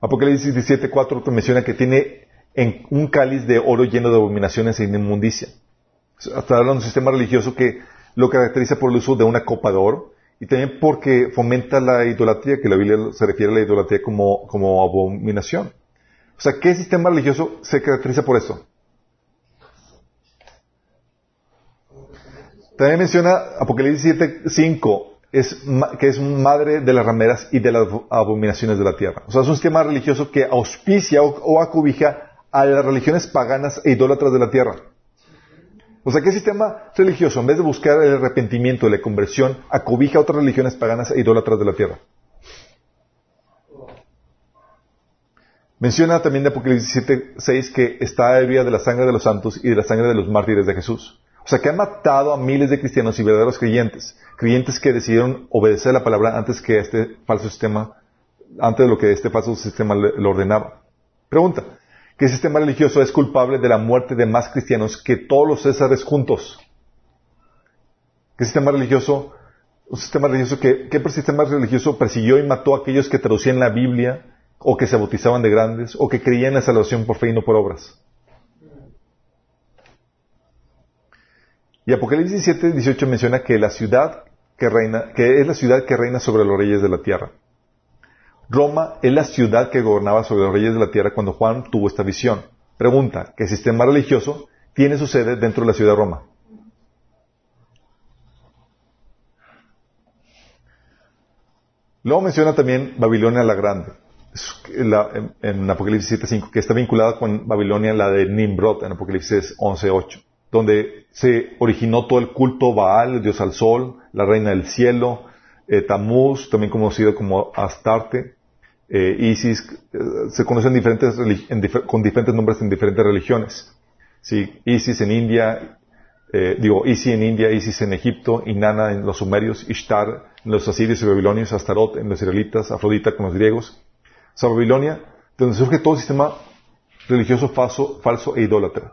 Apocalipsis 17.4 te menciona que tiene en un cáliz de oro lleno de abominaciones e inmundicia. Está hablando de un sistema religioso que lo caracteriza por el uso de una copa de oro, y también porque fomenta la idolatría, que la Biblia se refiere a la idolatría como, como abominación. O sea, ¿qué sistema religioso se caracteriza por eso? También menciona Apocalipsis 7.5, es, que es madre de las rameras y de las abominaciones de la tierra. O sea, es un sistema religioso que auspicia o, o acobija a las religiones paganas e idólatras de la tierra. O sea, ¿qué sistema religioso, en vez de buscar el arrepentimiento la conversión, acobija a otras religiones paganas e idólatras de la tierra? Menciona también de Apocalipsis 7.6 que está ebria de la sangre de los santos y de la sangre de los mártires de Jesús. O sea, que ha matado a miles de cristianos y verdaderos creyentes. Creyentes que decidieron obedecer la palabra antes que este falso sistema, antes de lo que este falso sistema le ordenaba. Pregunta, ¿Qué sistema religioso es culpable de la muerte de más cristianos que todos los césares juntos? ¿Qué sistema religioso, un sistema religioso que, qué sistema religioso persiguió y mató a aquellos que traducían la Biblia o que se bautizaban de grandes o que creían en la salvación por fe y no por obras? Y Apocalipsis 17, 18 menciona que la ciudad que reina, que es la ciudad que reina sobre los reyes de la tierra. Roma es la ciudad que gobernaba sobre los reyes de la tierra cuando Juan tuvo esta visión. Pregunta, ¿qué sistema religioso tiene su sede dentro de la ciudad de Roma? Luego menciona también Babilonia la Grande, en, Apocalipsis 7.5, que está vinculada con Babilonia, la de Nimrod, en Apocalipsis 11.8, donde se originó todo el culto Baal, dios al sol, la reina del cielo, eh, Tamuz, también conocido como Astarte, eh, ISIS, eh, se conocen diferentes con diferentes nombres en diferentes religiones. ¿sí? ISIS en India, eh, digo, Isis en India, Isis en Egipto, Inanna en los sumerios, Ishtar en los asirios y babilonios, Astarot en los israelitas, Afrodita con los griegos. O sea, Babilonia, donde surge todo el sistema religioso falso, falso e idólatra.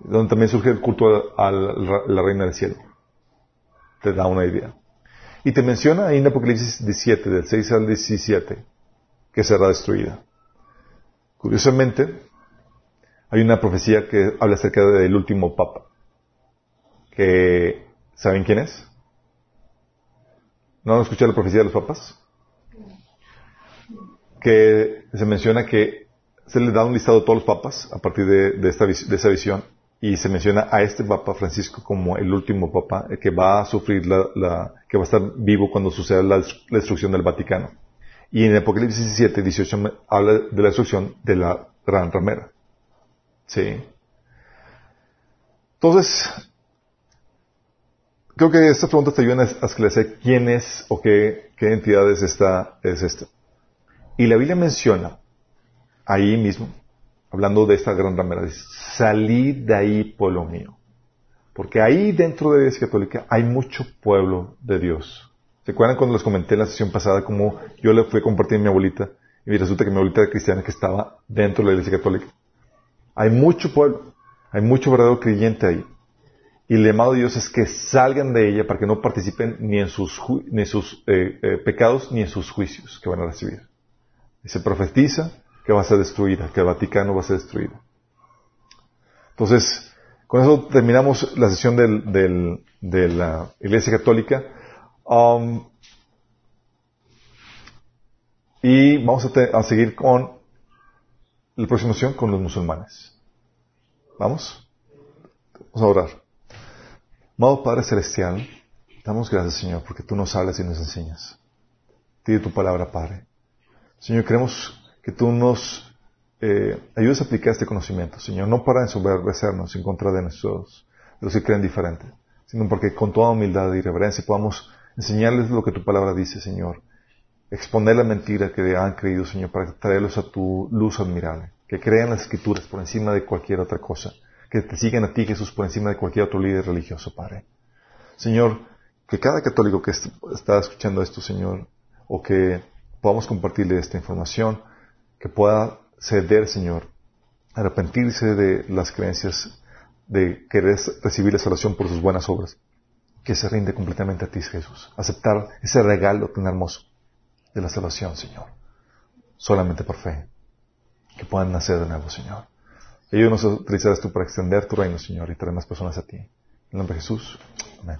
Donde también surge el culto a la, reina del cielo. Te da una idea. Y te menciona ahí en Apocalipsis 17, del 6 al 17, que será destruida. Curiosamente, hay una profecía que habla acerca del último papa. Que, ¿saben quién es? ¿No han escuchado la profecía de los papas? Que se menciona que se les da un listado a todos los papas a partir de, de esa visión y se menciona a este Papa Francisco como el último Papa que va a sufrir la, que va a estar vivo cuando suceda la, destrucción del Vaticano. Y en Apocalipsis 17, 18 habla de la destrucción de la gran ramera. Sí. Entonces, creo que estas preguntas te ayudan a esclarecer quién es o qué, qué entidad es esta, es esta. Y la Biblia menciona ahí mismo hablando de esta gran ramera, dice, salid de ahí, pueblo mío. Porque ahí dentro de la Iglesia Católica hay mucho pueblo de Dios. ¿Se acuerdan cuando les comenté en la sesión pasada cómo yo le fui a compartir a mi abuelita y resulta que mi abuelita era cristiana que estaba dentro de la Iglesia Católica? Hay mucho pueblo, hay mucho verdadero creyente ahí. Y el llamado de Dios es que salgan de ella para que no participen ni en sus, ni sus eh, eh, pecados ni en sus juicios que van a recibir. Y se profetiza que va a ser destruida, que el Vaticano va a ser destruido. Entonces, con eso terminamos la sesión de la Iglesia Católica. Um, y vamos a, seguir con la próxima sesión con los musulmanes. ¿Vamos? Vamos a orar. Amado Padre Celestial, damos gracias, Señor, porque tú nos hablas y nos enseñas. Pide tu palabra, Padre. Señor, queremos que tú nos eh, ayudes a aplicar este conocimiento, Señor, no para ensoberbecernos en contra de nosotros, de los que creen diferente, sino porque con toda humildad y reverencia podamos enseñarles lo que tu palabra dice, Señor, exponer la mentira que han creído, Señor, para traerlos a tu luz admirable, que crean las escrituras por encima de cualquier otra cosa, que te sigan a ti, Jesús, por encima de cualquier otro líder religioso, Padre. Señor, que cada católico que está escuchando esto, Señor, o que podamos compartirle esta información, que pueda ceder, Señor, arrepentirse de las creencias de querer recibir la salvación por sus buenas obras, que se rinde completamente a ti, Jesús. Aceptar ese regalo tan hermoso de la salvación, Señor. Solamente por fe. Que puedan nacer de nuevo, Señor. Ayúdanos a utilizar esto para extender tu reino, Señor, y traer más personas a ti. En el nombre de Jesús. Amén.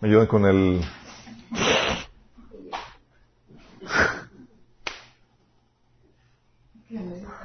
Me ayudan con el Okay.